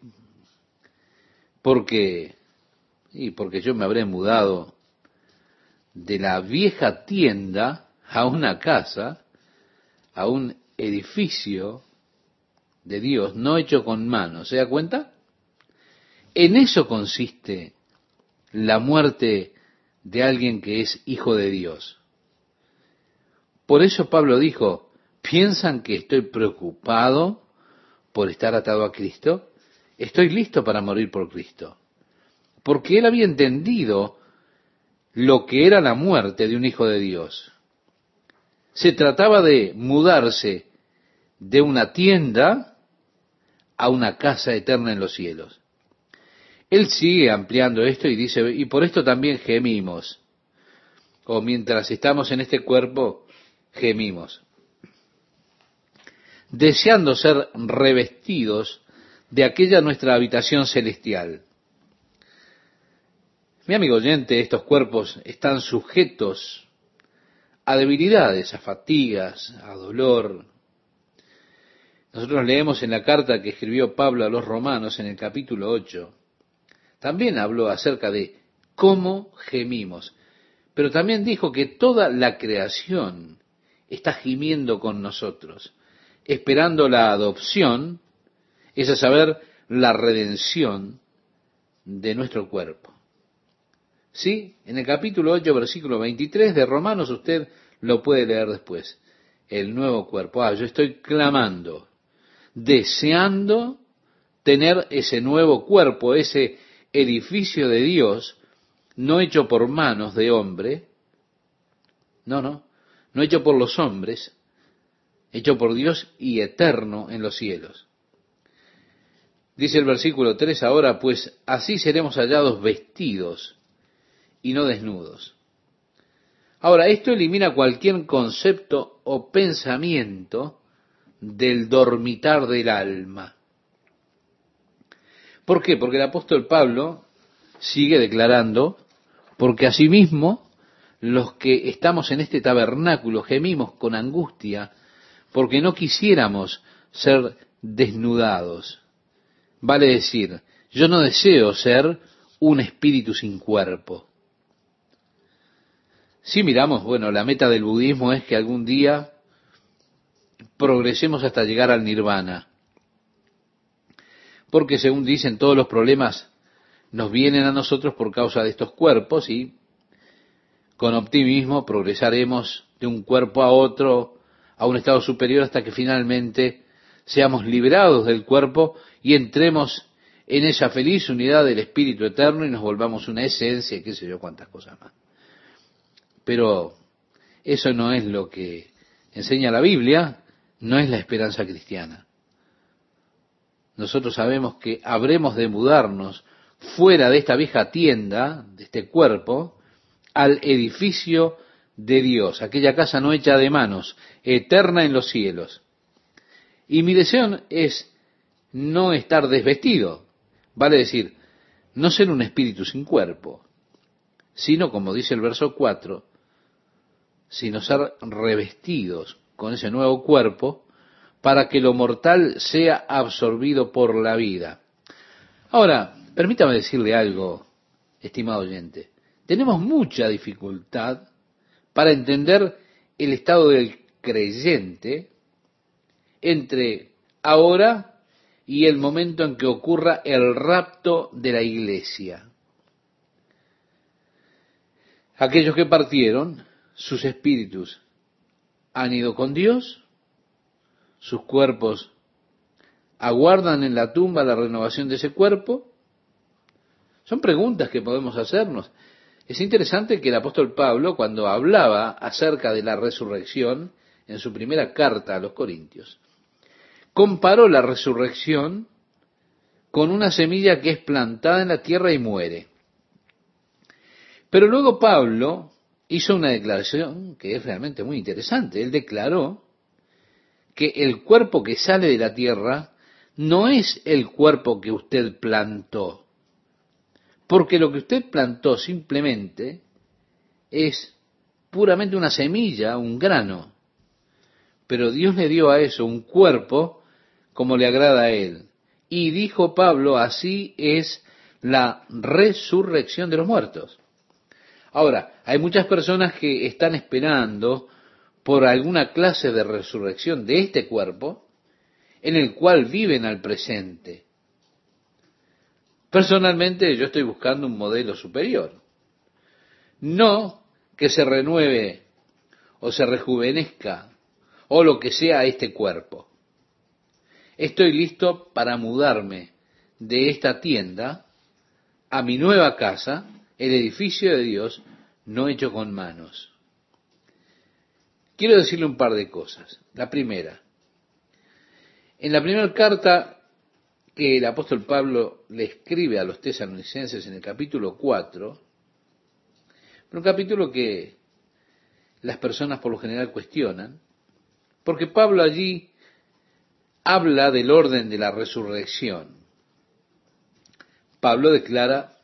porque y porque yo me habré mudado de la vieja tienda a una casa, a un edificio de Dios no hecho con manos. ¿Se da cuenta? En eso consiste la muerte de alguien que es hijo de Dios. Por eso Pablo dijo, ¿piensan que estoy preocupado por estar atado a Cristo? Estoy listo para morir por Cristo. Porque él había entendido lo que era la muerte de un hijo de Dios. Se trataba de mudarse de una tienda a una casa eterna en los cielos. Él sigue ampliando esto y dice, y por esto también gemimos, o mientras estamos en este cuerpo, gemimos deseando ser revestidos de aquella nuestra habitación celestial. Mi amigo oyente, estos cuerpos están sujetos a debilidades, a fatigas, a dolor. Nosotros leemos en la carta que escribió Pablo a los romanos en el capítulo 8, también habló acerca de cómo gemimos, pero también dijo que toda la creación está gimiendo con nosotros esperando la adopción, es a saber, la redención de nuestro cuerpo. Sí, en el capítulo 8, versículo 23 de Romanos usted lo puede leer después. El nuevo cuerpo. Ah, yo estoy clamando, deseando tener ese nuevo cuerpo, ese edificio de Dios, no hecho por manos de hombre, no, no, no hecho por los hombres, hecho por Dios y eterno en los cielos. Dice el versículo 3 ahora, pues así seremos hallados vestidos y no desnudos. Ahora, esto elimina cualquier concepto o pensamiento del dormitar del alma. ¿Por qué? Porque el apóstol Pablo sigue declarando, porque asimismo los que estamos en este tabernáculo gemimos con angustia porque no quisiéramos ser desnudados. Vale decir, yo no deseo ser un espíritu sin cuerpo. Si miramos, bueno, la meta del budismo es que algún día progresemos hasta llegar al nirvana. Porque según dicen, todos los problemas nos vienen a nosotros por causa de estos cuerpos y con optimismo progresaremos de un cuerpo a otro a un estado superior hasta que finalmente seamos liberados del cuerpo y entremos en esa feliz unidad del Espíritu Eterno y nos volvamos una esencia qué sé yo cuántas cosas más. Pero eso no es lo que enseña la Biblia, no es la esperanza cristiana. Nosotros sabemos que habremos de mudarnos fuera de esta vieja tienda, de este cuerpo, al edificio de Dios, aquella casa no hecha de manos, eterna en los cielos. Y mi deseo es no estar desvestido, vale decir, no ser un espíritu sin cuerpo, sino, como dice el verso 4, sino ser revestidos con ese nuevo cuerpo para que lo mortal sea absorbido por la vida. Ahora, permítame decirle algo, estimado oyente. Tenemos mucha dificultad para entender el estado del creyente entre ahora y el momento en que ocurra el rapto de la iglesia. Aquellos que partieron, sus espíritus han ido con Dios, sus cuerpos aguardan en la tumba la renovación de ese cuerpo. Son preguntas que podemos hacernos. Es interesante que el apóstol Pablo, cuando hablaba acerca de la resurrección en su primera carta a los Corintios, comparó la resurrección con una semilla que es plantada en la tierra y muere. Pero luego Pablo hizo una declaración que es realmente muy interesante. Él declaró que el cuerpo que sale de la tierra no es el cuerpo que usted plantó, porque lo que usted plantó simplemente es puramente una semilla, un grano, pero Dios le dio a eso un cuerpo como le agrada a Él. Y dijo Pablo, así es la resurrección de los muertos. Ahora, hay muchas personas que están esperando por alguna clase de resurrección de este cuerpo en el cual viven al presente. Personalmente yo estoy buscando un modelo superior. No que se renueve o se rejuvenezca o lo que sea este cuerpo. Estoy listo para mudarme de esta tienda a mi nueva casa el edificio de Dios no hecho con manos. Quiero decirle un par de cosas. La primera, en la primera carta que el apóstol Pablo le escribe a los tesalonicenses en el capítulo 4, un capítulo que las personas por lo general cuestionan, porque Pablo allí habla del orden de la resurrección. Pablo declara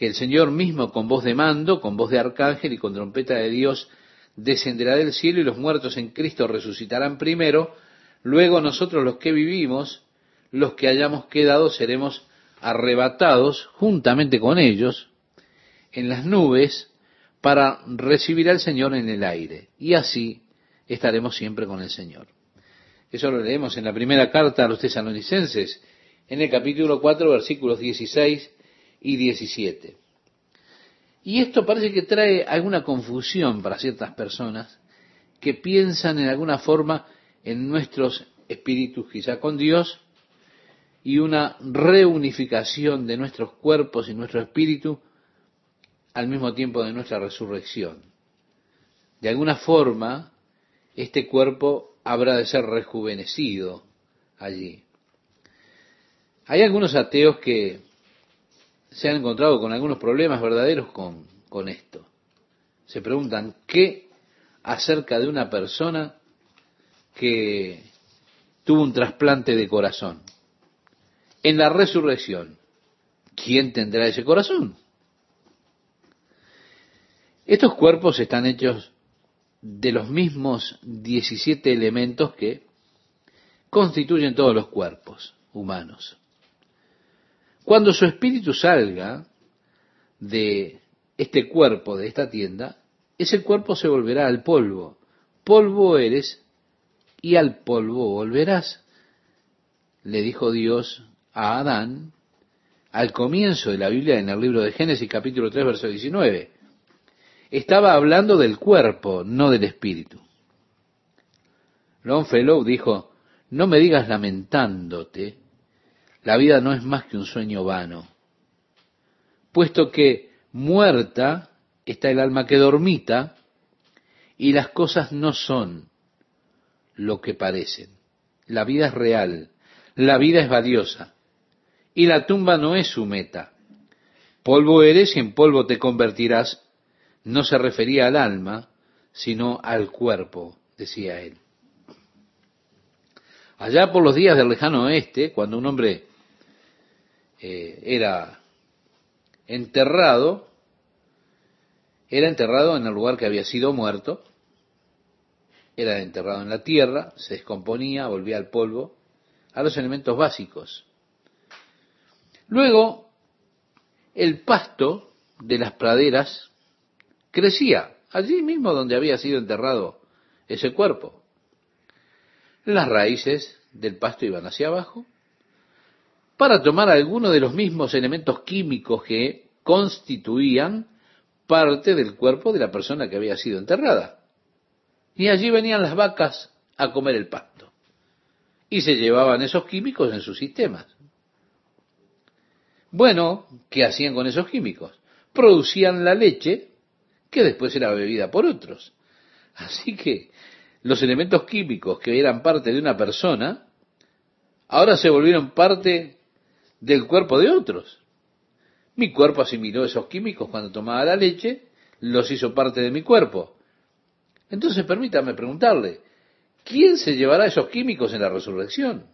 que el Señor mismo con voz de mando, con voz de arcángel y con trompeta de Dios descenderá del cielo y los muertos en Cristo resucitarán primero, luego nosotros los que vivimos, los que hayamos quedado, seremos arrebatados juntamente con ellos en las nubes para recibir al Señor en el aire. Y así estaremos siempre con el Señor. Eso lo leemos en la primera carta a los tesalonicenses, en el capítulo 4, versículos 16 y 17. Y esto parece que trae alguna confusión para ciertas personas que piensan en alguna forma en nuestros espíritus quizá con Dios y una reunificación de nuestros cuerpos y nuestro espíritu al mismo tiempo de nuestra resurrección. De alguna forma, este cuerpo habrá de ser rejuvenecido allí. Hay algunos ateos que se han encontrado con algunos problemas verdaderos con, con esto. Se preguntan, ¿qué acerca de una persona que tuvo un trasplante de corazón? En la resurrección, ¿quién tendrá ese corazón? Estos cuerpos están hechos de los mismos 17 elementos que constituyen todos los cuerpos humanos. Cuando su espíritu salga de este cuerpo, de esta tienda, ese cuerpo se volverá al polvo. Polvo eres y al polvo volverás. Le dijo Dios a Adán al comienzo de la Biblia en el libro de Génesis capítulo 3 verso 19. Estaba hablando del cuerpo, no del espíritu. Longfellow dijo, no me digas lamentándote la vida no es más que un sueño vano, puesto que muerta está el alma que dormita y las cosas no son lo que parecen. La vida es real, la vida es valiosa y la tumba no es su meta. Polvo eres y en polvo te convertirás. No se refería al alma, sino al cuerpo, decía él. Allá por los días del lejano oeste, cuando un hombre eh, era enterrado, era enterrado en el lugar que había sido muerto, era enterrado en la tierra, se descomponía, volvía al polvo, a los elementos básicos. Luego, el pasto de las praderas crecía allí mismo donde había sido enterrado ese cuerpo. Las raíces del pasto iban hacia abajo para tomar algunos de los mismos elementos químicos que constituían parte del cuerpo de la persona que había sido enterrada. Y allí venían las vacas a comer el pasto. Y se llevaban esos químicos en sus sistemas. Bueno, ¿qué hacían con esos químicos? Producían la leche que después era bebida por otros. Así que los elementos químicos que eran parte de una persona, ahora se volvieron parte del cuerpo de otros. Mi cuerpo asimiló esos químicos cuando tomaba la leche, los hizo parte de mi cuerpo. Entonces permítame preguntarle, ¿quién se llevará esos químicos en la resurrección?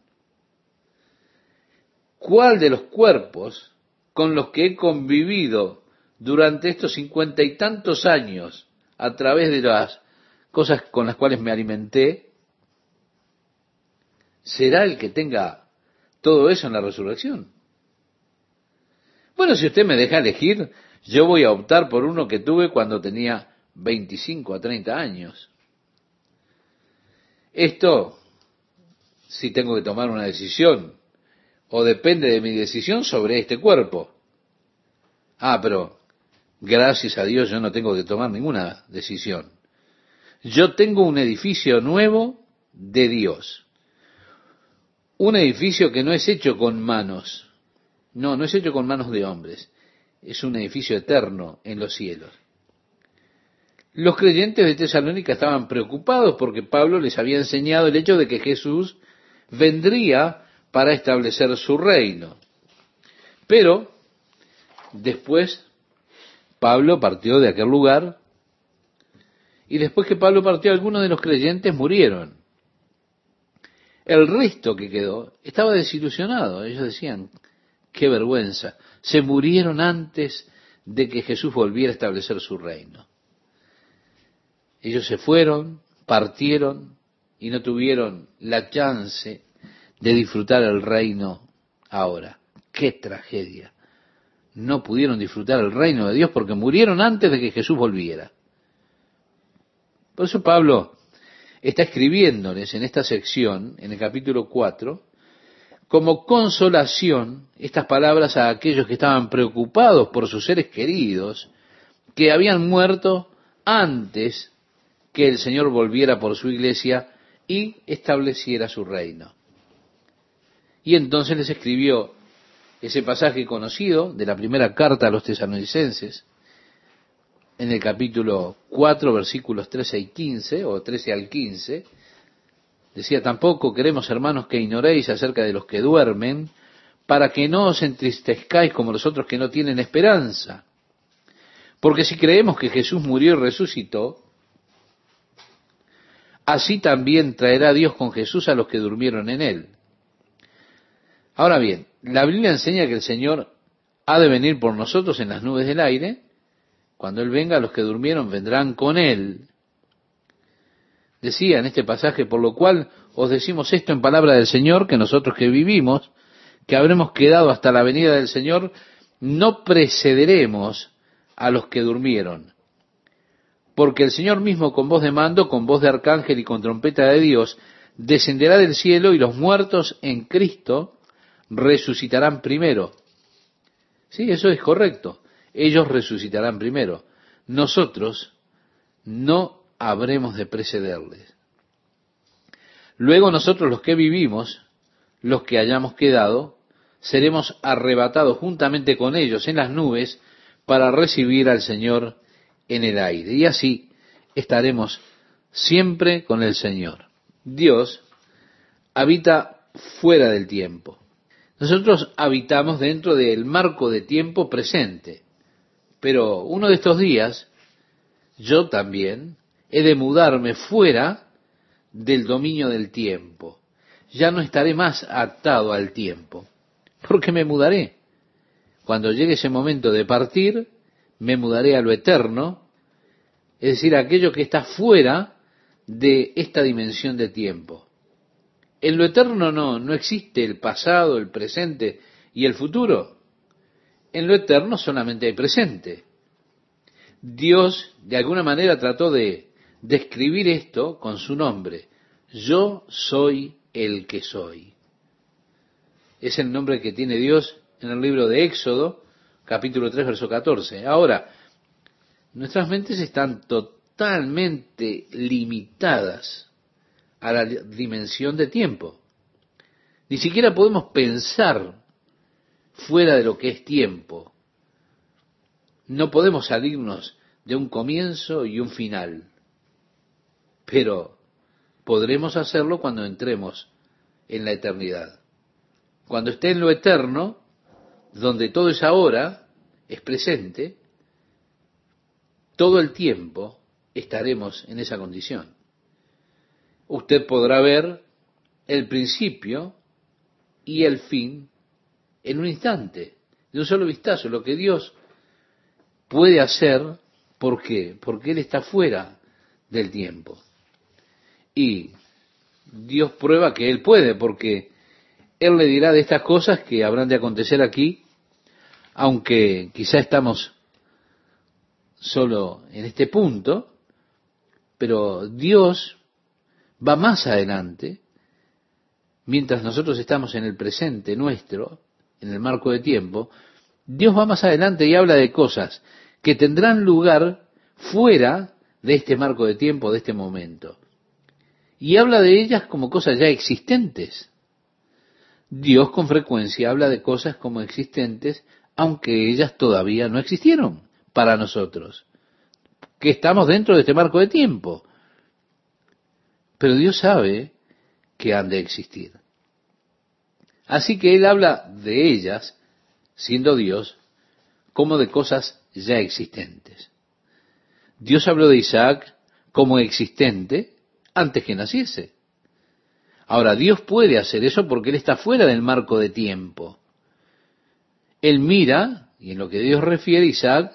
¿Cuál de los cuerpos con los que he convivido durante estos cincuenta y tantos años a través de las cosas con las cuales me alimenté, será el que tenga todo eso en la resurrección. Bueno, si usted me deja elegir, yo voy a optar por uno que tuve cuando tenía 25 a 30 años. Esto, si tengo que tomar una decisión, o depende de mi decisión sobre este cuerpo. Ah, pero gracias a Dios yo no tengo que tomar ninguna decisión. Yo tengo un edificio nuevo de Dios. Un edificio que no es hecho con manos. No, no es hecho con manos de hombres. Es un edificio eterno en los cielos. Los creyentes de Tesalónica estaban preocupados porque Pablo les había enseñado el hecho de que Jesús vendría para establecer su reino. Pero después Pablo partió de aquel lugar y después que Pablo partió algunos de los creyentes murieron. El resto que quedó estaba desilusionado. Ellos decían, qué vergüenza. Se murieron antes de que Jesús volviera a establecer su reino. Ellos se fueron, partieron y no tuvieron la chance de disfrutar el reino ahora. ¡Qué tragedia! No pudieron disfrutar el reino de Dios porque murieron antes de que Jesús volviera. Por eso Pablo está escribiéndoles en esta sección, en el capítulo 4, como consolación estas palabras a aquellos que estaban preocupados por sus seres queridos, que habían muerto antes que el Señor volviera por su iglesia y estableciera su reino. Y entonces les escribió ese pasaje conocido de la primera carta a los tesalonicenses, en el capítulo 4, versículos 13 y 15, o 13 al 15, decía, tampoco queremos, hermanos, que ignoréis acerca de los que duermen, para que no os entristezcáis como los otros que no tienen esperanza. Porque si creemos que Jesús murió y resucitó, así también traerá Dios con Jesús a los que durmieron en él. Ahora bien, la Biblia enseña que el Señor ha de venir por nosotros en las nubes del aire. Cuando Él venga, los que durmieron vendrán con Él. Decía en este pasaje, por lo cual os decimos esto en palabra del Señor, que nosotros que vivimos, que habremos quedado hasta la venida del Señor, no precederemos a los que durmieron porque el Señor mismo con voz de mando, con voz de arcángel y con trompeta de Dios, descenderá del cielo y los muertos en Cristo resucitarán primero. Sí, eso es correcto. Ellos resucitarán primero. Nosotros no habremos de precederles. Luego nosotros los que vivimos, los que hayamos quedado, seremos arrebatados juntamente con ellos en las nubes para recibir al Señor en el aire. Y así estaremos siempre con el Señor. Dios habita fuera del tiempo. Nosotros habitamos dentro del marco de tiempo presente. Pero uno de estos días, yo también he de mudarme fuera del dominio del tiempo. Ya no estaré más atado al tiempo, porque me mudaré. Cuando llegue ese momento de partir, me mudaré a lo eterno, es decir, aquello que está fuera de esta dimensión de tiempo. En lo eterno no, no existe el pasado, el presente y el futuro. En lo eterno solamente hay presente. Dios de alguna manera trató de describir esto con su nombre. Yo soy el que soy. Es el nombre que tiene Dios en el libro de Éxodo, capítulo 3, verso 14. Ahora, nuestras mentes están totalmente limitadas a la dimensión de tiempo. Ni siquiera podemos pensar fuera de lo que es tiempo. No podemos salirnos de un comienzo y un final, pero podremos hacerlo cuando entremos en la eternidad. Cuando esté en lo eterno, donde todo es ahora, es presente, todo el tiempo estaremos en esa condición. Usted podrá ver el principio y el fin en un instante, de un solo vistazo, lo que Dios puede hacer, ¿por qué? Porque Él está fuera del tiempo. Y Dios prueba que Él puede, porque Él le dirá de estas cosas que habrán de acontecer aquí, aunque quizá estamos solo en este punto, pero Dios va más adelante, mientras nosotros estamos en el presente nuestro, en el marco de tiempo, Dios va más adelante y habla de cosas que tendrán lugar fuera de este marco de tiempo, de este momento. Y habla de ellas como cosas ya existentes. Dios con frecuencia habla de cosas como existentes, aunque ellas todavía no existieron para nosotros, que estamos dentro de este marco de tiempo. Pero Dios sabe que han de existir. Así que Él habla de ellas, siendo Dios, como de cosas ya existentes. Dios habló de Isaac como existente antes que naciese. Ahora, Dios puede hacer eso porque Él está fuera del marco de tiempo. Él mira, y en lo que Dios refiere, Isaac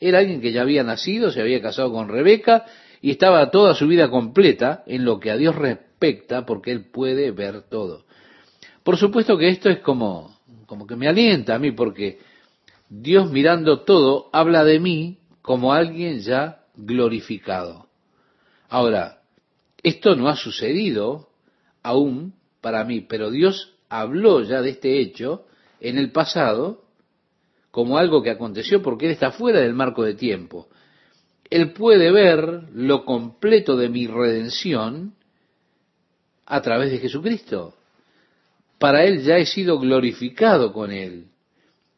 era alguien que ya había nacido, se había casado con Rebeca y estaba toda su vida completa en lo que a Dios respecta porque Él puede ver todo. Por supuesto que esto es como, como que me alienta a mí porque Dios mirando todo habla de mí como alguien ya glorificado. Ahora, esto no ha sucedido aún para mí, pero Dios habló ya de este hecho en el pasado como algo que aconteció porque Él está fuera del marco de tiempo. Él puede ver lo completo de mi redención a través de Jesucristo. Para Él ya he sido glorificado con Él.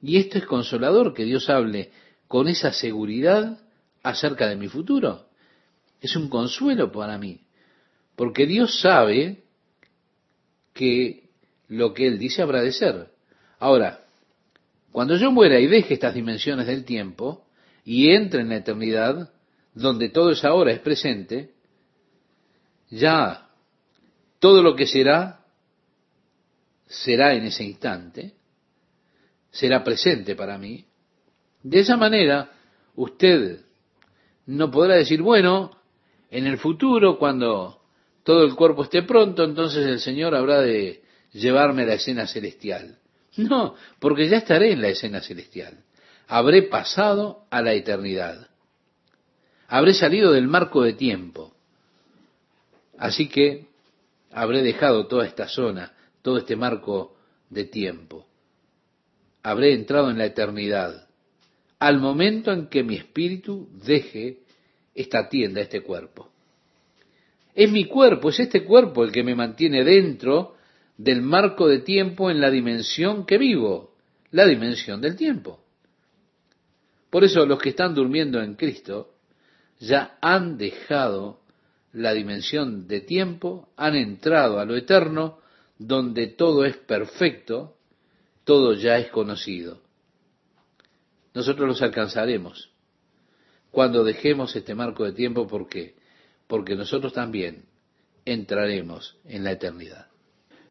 Y esto es consolador que Dios hable con esa seguridad acerca de mi futuro. Es un consuelo para mí, porque Dios sabe que lo que Él dice habrá de ser. Ahora, cuando yo muera y deje estas dimensiones del tiempo y entre en la eternidad, donde todo es ahora, es presente, ya todo lo que será, será en ese instante, será presente para mí. De esa manera, usted no podrá decir, bueno, en el futuro, cuando todo el cuerpo esté pronto, entonces el Señor habrá de llevarme a la escena celestial. No, porque ya estaré en la escena celestial. Habré pasado a la eternidad. Habré salido del marco de tiempo. Así que habré dejado toda esta zona, todo este marco de tiempo. Habré entrado en la eternidad. Al momento en que mi espíritu deje esta tienda, este cuerpo. Es mi cuerpo, es este cuerpo el que me mantiene dentro del marco de tiempo en la dimensión que vivo, la dimensión del tiempo. Por eso los que están durmiendo en Cristo ya han dejado la dimensión de tiempo, han entrado a lo eterno, donde todo es perfecto, todo ya es conocido. Nosotros los alcanzaremos cuando dejemos este marco de tiempo, ¿por qué? Porque nosotros también entraremos en la eternidad.